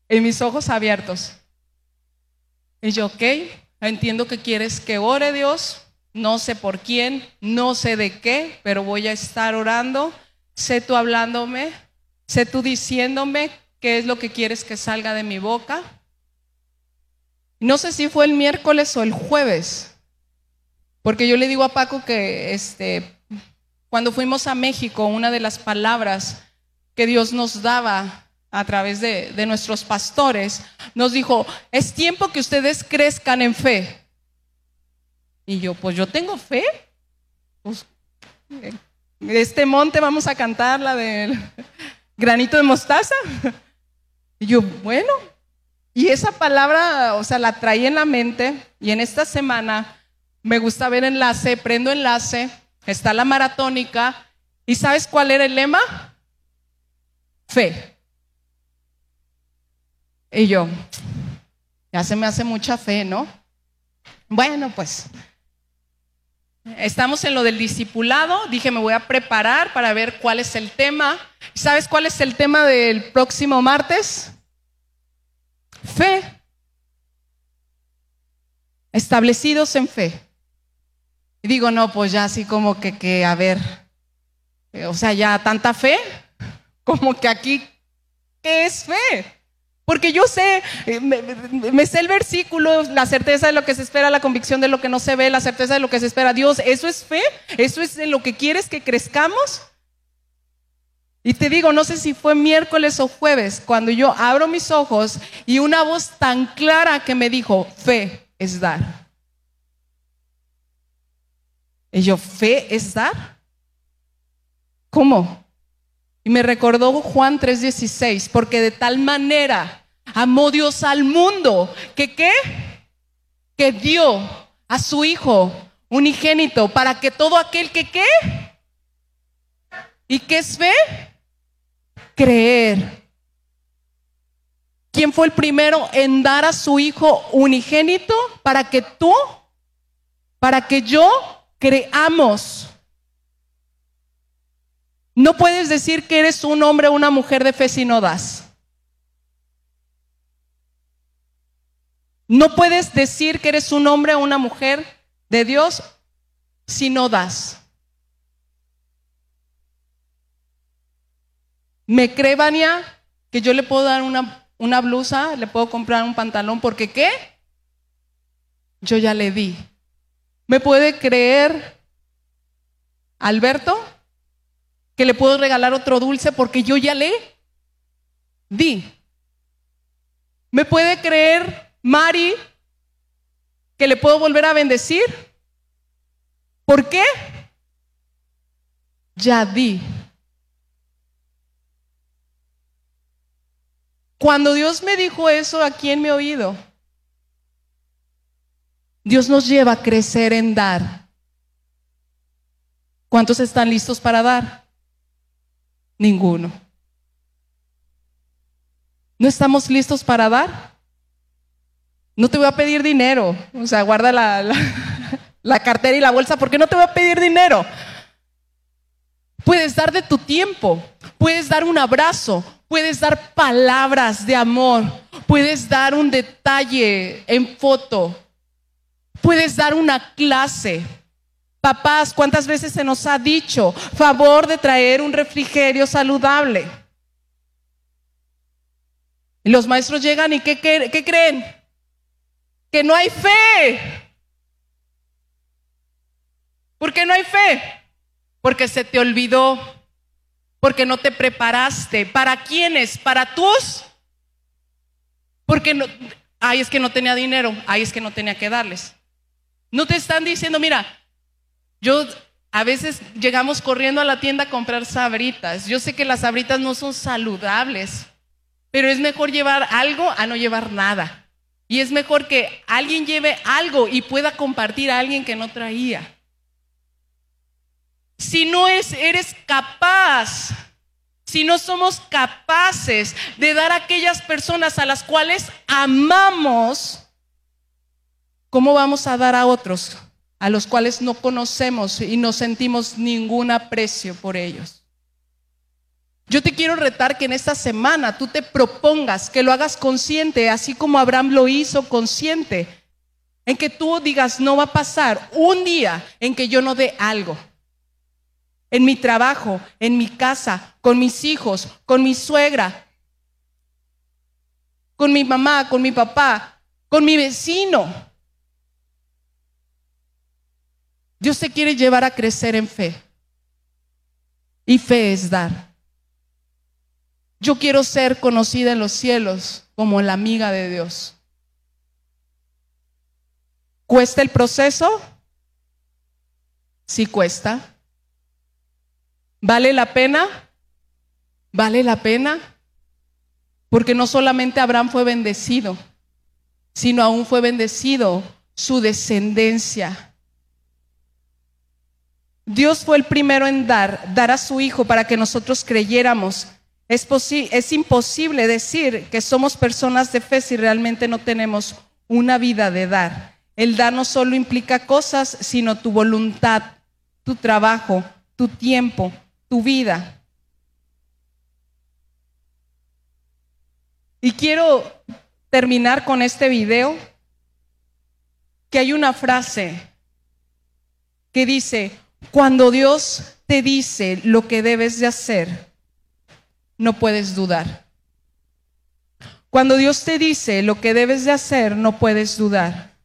En mis ojos abiertos. Y yo, ok, entiendo que quieres que ore Dios, no sé por quién, no sé de qué, pero voy a estar orando. Sé tú hablándome, sé tú diciéndome qué es lo que quieres que salga de mi boca. No sé si fue el miércoles o el jueves, porque yo le digo a Paco que este, cuando fuimos a México, una de las palabras que Dios nos daba a través de, nuestros pastores, nos dijo, es tiempo que ustedes crezcan en fe. Y yo, pues yo tengo fe. Pues, de este monte vamos a cantar la del granito de mostaza. Y yo, bueno, y esa palabra, o sea, la traí en la mente y en esta semana me gusta ver enlace, prendo enlace, está la maratónica y ¿sabes cuál era el lema? Fe. Y yo, ya se me hace mucha fe, ¿no? Bueno, pues Estamos en lo del discipulado. Dije, me voy a preparar para ver cuál es el tema. ¿Sabes cuál es el tema del próximo martes? Fe. Establecidos en fe. Y digo, no, pues ya así como que, que, a ver, o sea, ya tanta fe, como que aquí, ¿qué es fe? Porque yo sé, eh, me, sé el versículo, la certeza de lo que se espera, la convicción de lo que no se ve, la certeza de lo que se espera. Dios, ¿eso es fe? ¿Eso es en lo que quieres que crezcamos? Y te digo, no sé si fue miércoles o jueves, cuando yo abro mis ojos y una voz tan clara que me dijo, fe es dar. Y yo, fe es dar. ¿Cómo? Y me recordó Juan 3:16, porque de tal manera amó Dios al mundo, que qué? Que dio a su Hijo unigénito para que todo aquel que qué? ¿Y qué es fe? Creer. ¿Quién fue el primero en dar a su Hijo unigénito para que tú, para que yo creamos? No puedes decir que eres un hombre o una mujer de fe si no das. No puedes decir que eres un hombre o una mujer de Dios si no das. ¿Me cree, Vania, que yo le puedo dar una, una blusa, le puedo comprar un pantalón? Porque qué? Yo ya le di. ¿Me puede creer, Alberto? Que le puedo regalar otro dulce porque yo ya le di. ¿Me puede creer Mari que le puedo volver a bendecir? ¿Por qué? Ya di. Cuando Dios me dijo eso aquí en mi oído, Dios nos lleva a crecer en dar. ¿Cuántos están listos para dar? Ninguno. ¿No estamos listos para dar? No te voy a pedir dinero. O sea, guarda la, la, cartera y la bolsa porque no te voy a pedir dinero. Puedes dar de tu tiempo, puedes dar un abrazo, puedes dar palabras de amor, puedes dar un detalle en foto, puedes dar una clase, Papás, ¿cuántas veces se nos ha dicho favor de traer un refrigerio saludable? Y los maestros llegan y ¿qué, creen? Que no hay fe. ¿Por qué no hay fe? Porque se te olvidó, porque no te preparaste. ¿Para quiénes? ¿Para tus? Porque no, ay, es que no tenía dinero, ay, es que no tenía que darles. No te están diciendo, mira, yo a veces llegamos corriendo a la tienda a comprar sabritas. Yo sé que las sabritas no son saludables, Pero es mejor llevar algo a no llevar nada. Y es mejor que alguien lleve algo y pueda compartir a alguien que no traía. Si no es, eres capaz, si no somos capaces de dar a aquellas personas a las cuales amamos, ¿cómo vamos a dar a otros a los cuales no conocemos y no sentimos ningún aprecio por ellos? Yo te quiero retar que en esta semana tú te propongas que lo hagas consciente, así como Abraham lo hizo consciente, en que tú digas, no va a pasar un día en que yo no dé algo. En mi trabajo, en mi casa, con mis hijos, con mi suegra, con mi mamá, con mi papá, con mi vecino. Dios te quiere llevar a crecer en fe. Y fe es dar. Yo quiero ser conocida en los cielos como la amiga de Dios. ¿Cuesta el proceso? Sí cuesta. ¿Vale la pena? ¿Vale la pena? Porque no solamente Abraham fue bendecido, sino aún fue bendecido su descendencia. Dios fue el primero en dar, dar a su Hijo para que nosotros creyéramos es, es imposible decir que somos personas de fe si realmente no tenemos una vida de dar. El dar no solo implica cosas, sino tu voluntad, tu trabajo, tu tiempo, tu vida. Y quiero terminar con este video, que hay una frase que dice, cuando Dios te dice lo que debes de hacer, no puedes dudar. Cuando Dios te dice lo que debes de hacer, no puedes dudar.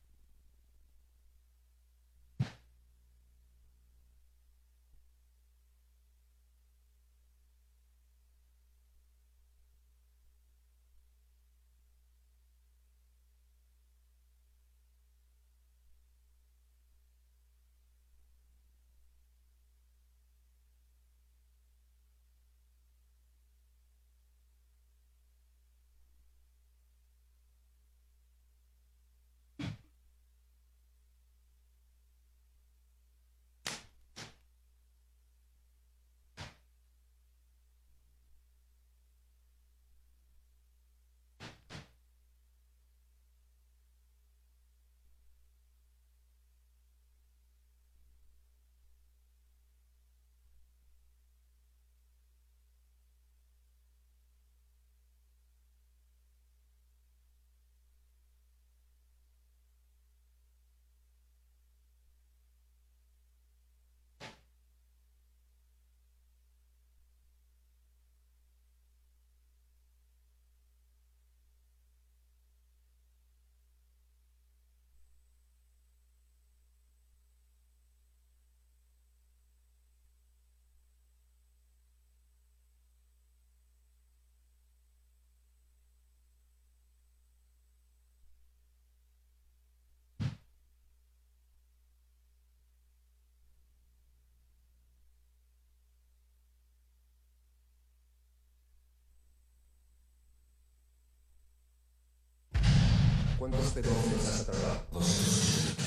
¿Cuántos pedófilos has atrapado? 200.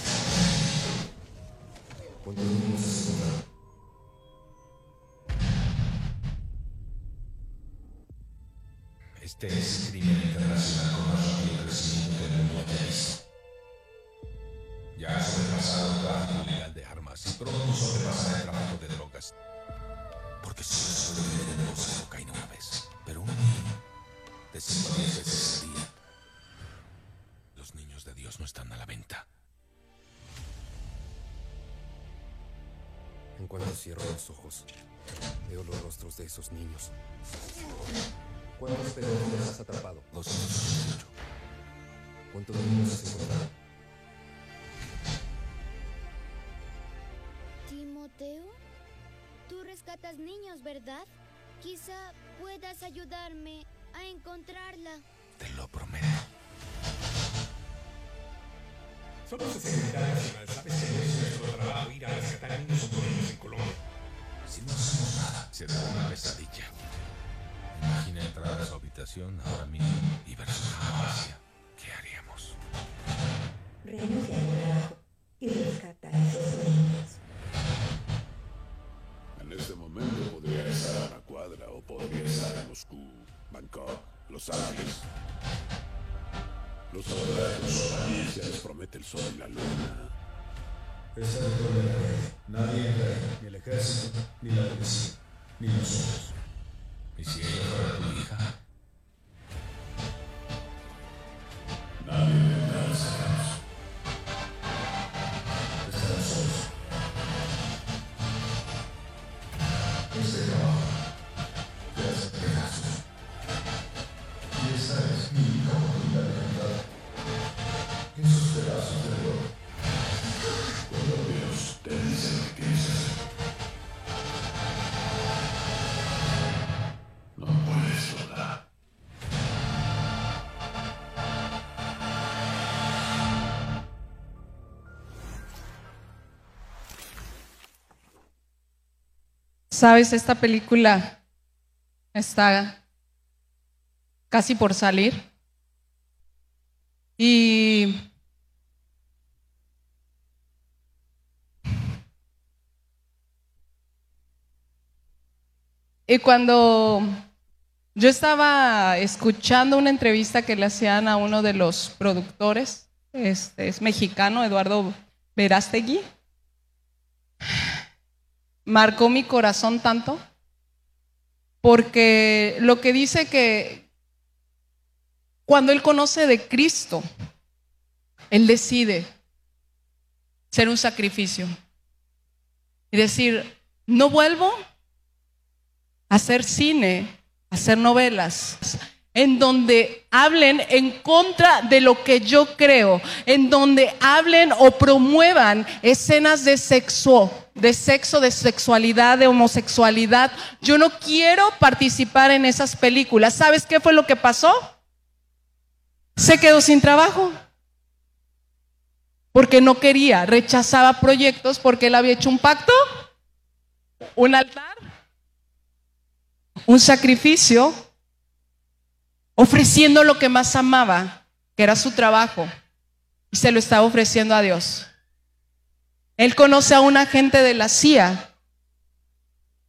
¿Cuántos niños has encontrado? Este es crimen internacional con más rápido crecimiento que el mundo visto. Ya ha sobrepasado el tráfico ilegal de armas y pronto sobrepasará el tráfico de drogas. Porque solo bolsa de cocaína una vez. Pero un niño de 5 a 10 veces al día. Están a la venta. En cuanto cierro los ojos, veo los rostros de esos niños. ¿Cuántos pedófilos has atrapado? 288. ¿Cuántos niños has encontrado? Timoteo, tú rescatas niños, ¿verdad? Quizá puedas ayudarme a encontrarla. Te lo prometo. Somos Seguridad Nacional. Sabes que es nuestro trabajo ir a rescatar a niños hondureños en Colombia. Si no hacemos nada, será una pesadilla. Imagina entrar a su habitación ahora mismo y ver su cama vacía. ¿Qué haríamos? Renuncia al trabajo y rescata a esos niños. En este momento podría estar a una cuadra o podría estar en Moscú, Bangkok, Los Ángeles. Sol la luna. Esta es toda la calle. Nadie entra ni el ejército, ni la policía, ni nosotros. ¿Y si ella fuera tu hija? Sabes, esta película está casi por salir. Y Y cuando yo estaba escuchando una entrevista que le hacían a uno de los productores, este es mexicano, Eduardo Verástegui, marcó mi corazón tanto, porque lo que dice que cuando él conoce de Cristo, él decide ser un sacrificio y decir, no vuelvo a hacer cine, a hacer novelas, en donde hablen en contra de lo que yo creo, en donde hablen o promuevan escenas de sexo, de sexo, de sexualidad, de homosexualidad. Yo no quiero participar en esas películas. ¿Sabes qué fue lo que pasó? Se quedó sin trabajo. Porque no quería, rechazaba proyectos porque él había hecho un pacto, un altar, un sacrificio, ofreciendo lo que más amaba, que era su trabajo, y se lo estaba ofreciendo a Dios. Él conoce a un agente de la CIA,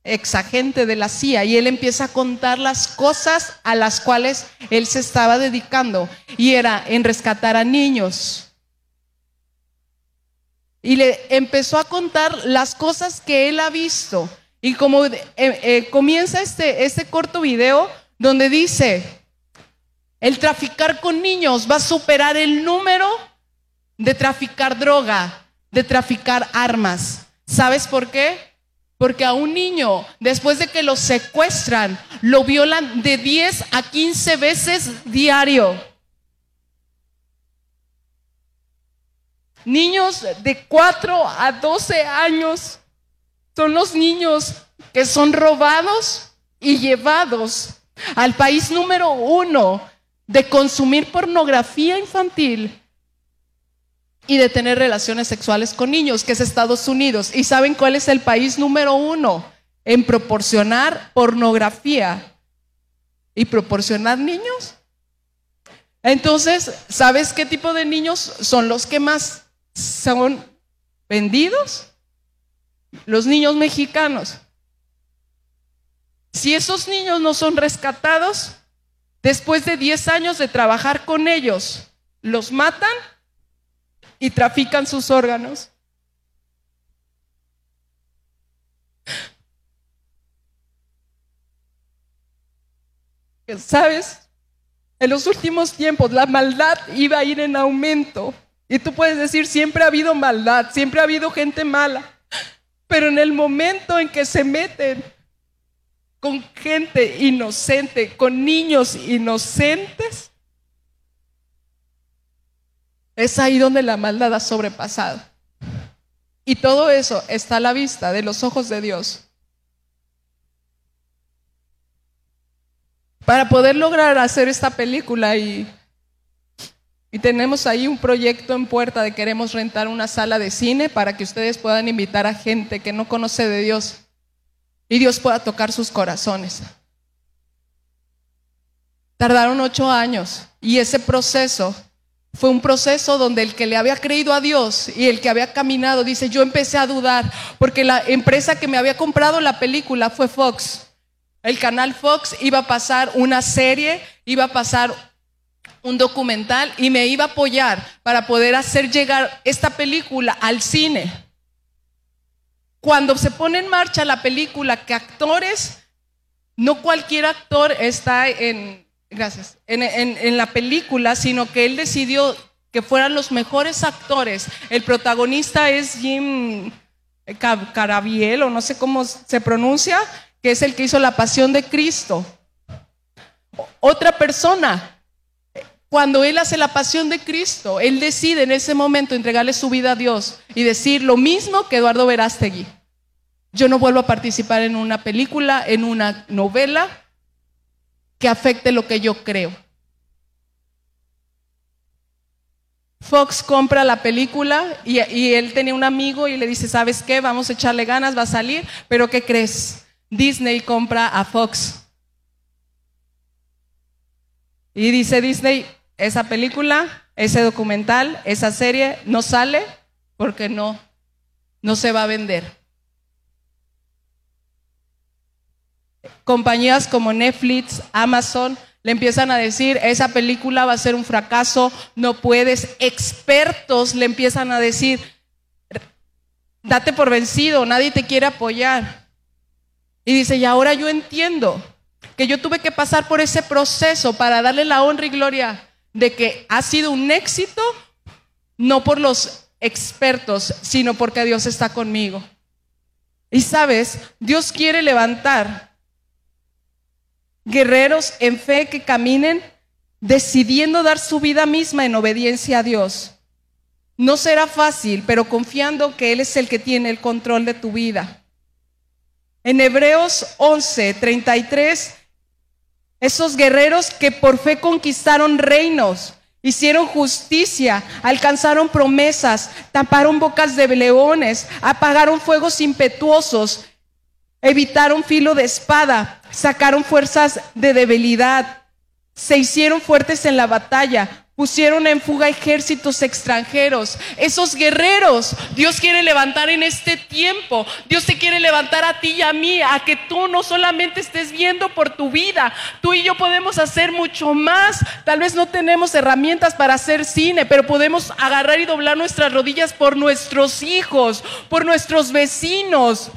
ex agente de la CIA, y él empieza a contar las cosas a las cuales él se estaba dedicando, y era en rescatar a niños. Y le empezó a contar las cosas que él ha visto. Y como eh, eh, comienza este, este corto video donde dice, el traficar con niños va a superar el número de traficar droga, de traficar armas. ¿Sabes por qué? Porque a un niño, después de que lo secuestran, lo violan de 10 a 15 veces diario. Niños de 4 a 12 años son los niños que son robados y llevados al país número uno de consumir pornografía infantil y de tener relaciones sexuales con niños, que es Estados Unidos. ¿Y saben cuál es el país número uno en proporcionar pornografía y proporcionar niños? Entonces, ¿sabes qué tipo de niños son los que más son vendidos? Los niños mexicanos. Si esos niños no son rescatados, después de 10 años de trabajar con ellos, los matan y trafican sus órganos. ¿Sabes? En los últimos tiempos la maldad iba a ir en aumento. Y tú puedes decir, siempre ha habido maldad, siempre ha habido gente mala. Pero en el momento en que se meten con gente inocente, con niños inocentes, es ahí donde la maldad ha sobrepasado. Y todo eso está a la vista de los ojos de Dios. Para poder lograr hacer esta película y, y tenemos ahí un proyecto en puerta de queremos rentar una sala de cine para que ustedes puedan invitar a gente que no conoce de Dios y Dios pueda tocar sus corazones. Tardaron ocho años y ese proceso fue un proceso donde el que le había creído a Dios y el que había caminado, dice, yo empecé a dudar, porque la empresa que me había comprado la película fue Fox. El canal Fox iba a pasar una serie, iba a pasar un documental y me iba a apoyar para poder hacer llegar esta película al cine. Cuando se pone en marcha la película, que actores, no cualquier actor está en, gracias, en, la película, sino que él decidió que fueran los mejores actores. El protagonista es Jim Ca- Carabiel, o no sé cómo se pronuncia, que es el que hizo La Pasión de Cristo. Otra persona, cuando él hace la pasión de Cristo, él decide en ese momento entregarle su vida a Dios y decir lo mismo que Eduardo Verástegui. Yo no vuelvo a participar en una película, en una novela que afecte lo que yo creo. Fox compra la película y, él tenía un amigo y le dice, ¿sabes qué? Vamos a echarle ganas, va a salir, pero ¿qué crees? Disney compra a Fox. Y dice Disney, esa película, ese documental, esa serie no sale porque no, no se va a vender. Compañías como Netflix, Amazon, le empiezan a decir, esa película va a ser un fracaso, no puedes. Expertos le empiezan a decir, date por vencido, nadie te quiere apoyar. Y dice, y ahora yo entiendo que yo tuve que pasar por ese proceso para darle la honra y gloria de que ha sido un éxito, no por los expertos, sino porque Dios está conmigo. Y sabes, Dios quiere levantar guerreros en fe que caminen decidiendo dar su vida misma en obediencia a Dios. No será fácil, pero confiando que Él es el que tiene el control de tu vida. En Hebreos 11, 33, esos guerreros que por fe conquistaron reinos, hicieron justicia, alcanzaron promesas, taparon bocas de leones, apagaron fuegos impetuosos, evitaron filo de espada, sacaron fuerzas de debilidad, se hicieron fuertes en la batalla, pusieron en fuga ejércitos extranjeros. Esos guerreros Dios quiere levantar en este tiempo. Dios te quiere levantar a ti y a mí, a que tú no solamente estés viendo por tu vida, tú y yo podemos hacer mucho más. Tal vez no tenemos herramientas para hacer cine, pero podemos agarrar y doblar nuestras rodillas por nuestros hijos, por nuestros vecinos,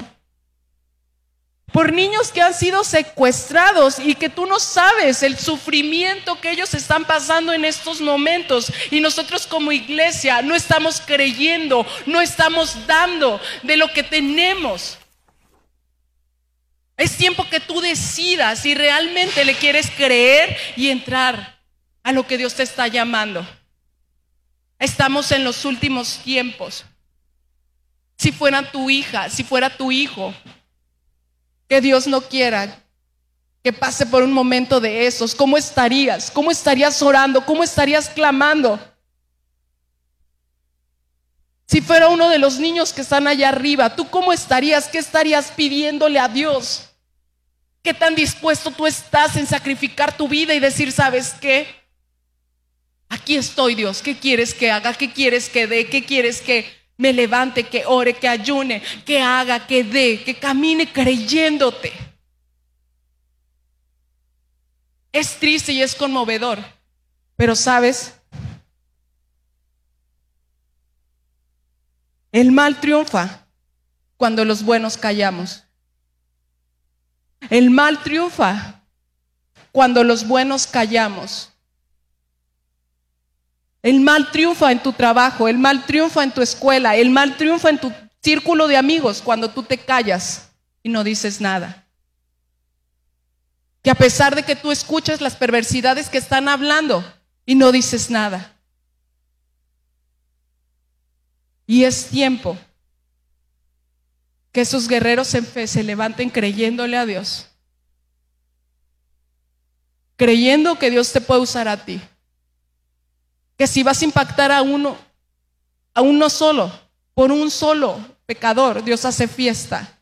por niños que han sido secuestrados y que tú no sabes el sufrimiento que ellos están pasando en estos momentos. Y nosotros como iglesia no estamos creyendo, no estamos dando de lo que tenemos. Es tiempo que tú decidas si realmente le quieres creer y entrar a lo que Dios te está llamando. Estamos en los últimos tiempos. Si fuera tu hija, si fuera tu hijo, que Dios no quiera que pase por un momento de esos, ¿cómo estarías? ¿Cómo estarías orando? ¿Cómo estarías clamando? Si fuera uno de los niños que están allá arriba, ¿tú cómo estarías? ¿Qué estarías pidiéndole a Dios? ¿Qué tan dispuesto tú estás en sacrificar tu vida y decir, ¿sabes qué? Aquí estoy, Dios. ¿Qué quieres que haga? ¿Qué quieres que dé? ¿Qué quieres que me levante, que ore, que ayune, que haga, que dé, que camine creyéndote. Es triste y es conmovedor, pero sabes, el mal triunfa cuando los buenos callamos. El mal triunfa cuando los buenos callamos. El mal triunfa en tu trabajo, el mal triunfa en tu escuela, el mal triunfa en tu círculo de amigos cuando tú te callas y no dices nada. Que a pesar de que tú escuchas las perversidades que están hablando y no dices nada. Y es tiempo que esos guerreros en fe se levanten creyéndole a Dios. Creyendo que Dios te puede usar a ti que si vas a impactar a uno, a uno solo, por un solo pecador, Dios hace fiesta.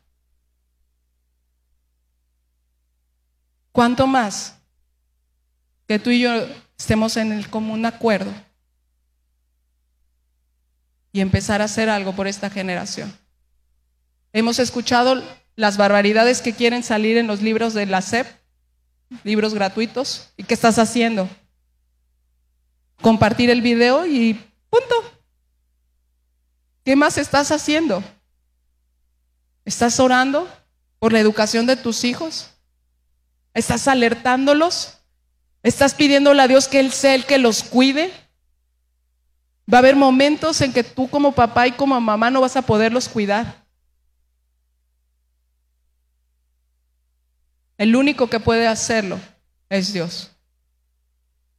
¿Cuánto más que tú y yo estemos en el común acuerdo y empezar a hacer algo por esta generación. Hemos escuchado las barbaridades que quieren salir en los libros de la SEP, libros gratuitos. ¿Y qué estás haciendo? Compartir el video y punto. ¿Qué más estás haciendo? ¿Estás orando por la educación de tus hijos? ¿Estás alertándolos? ¿Estás pidiéndole a Dios que Él sea el que los cuide? Va a haber momentos en que tú como papá y como mamá no vas a poderlos cuidar. El único que puede hacerlo es Dios.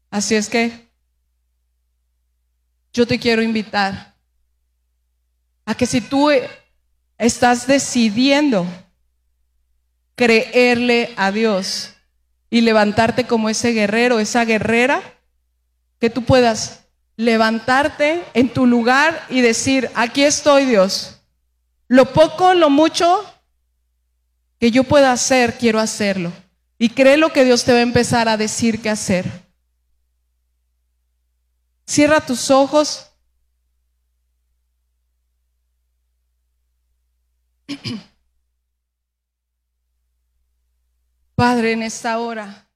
Así es que yo te quiero invitar a que si tú estás decidiendo creerle a Dios y levantarte como ese guerrero, esa guerrera, que tú puedas levantarte en tu lugar y decir, aquí estoy Dios. Lo poco, lo mucho que yo pueda hacer, quiero hacerlo. Y cree lo que Dios te va a empezar a decir qué hacer. Cierra tus ojos. Padre, en esta hora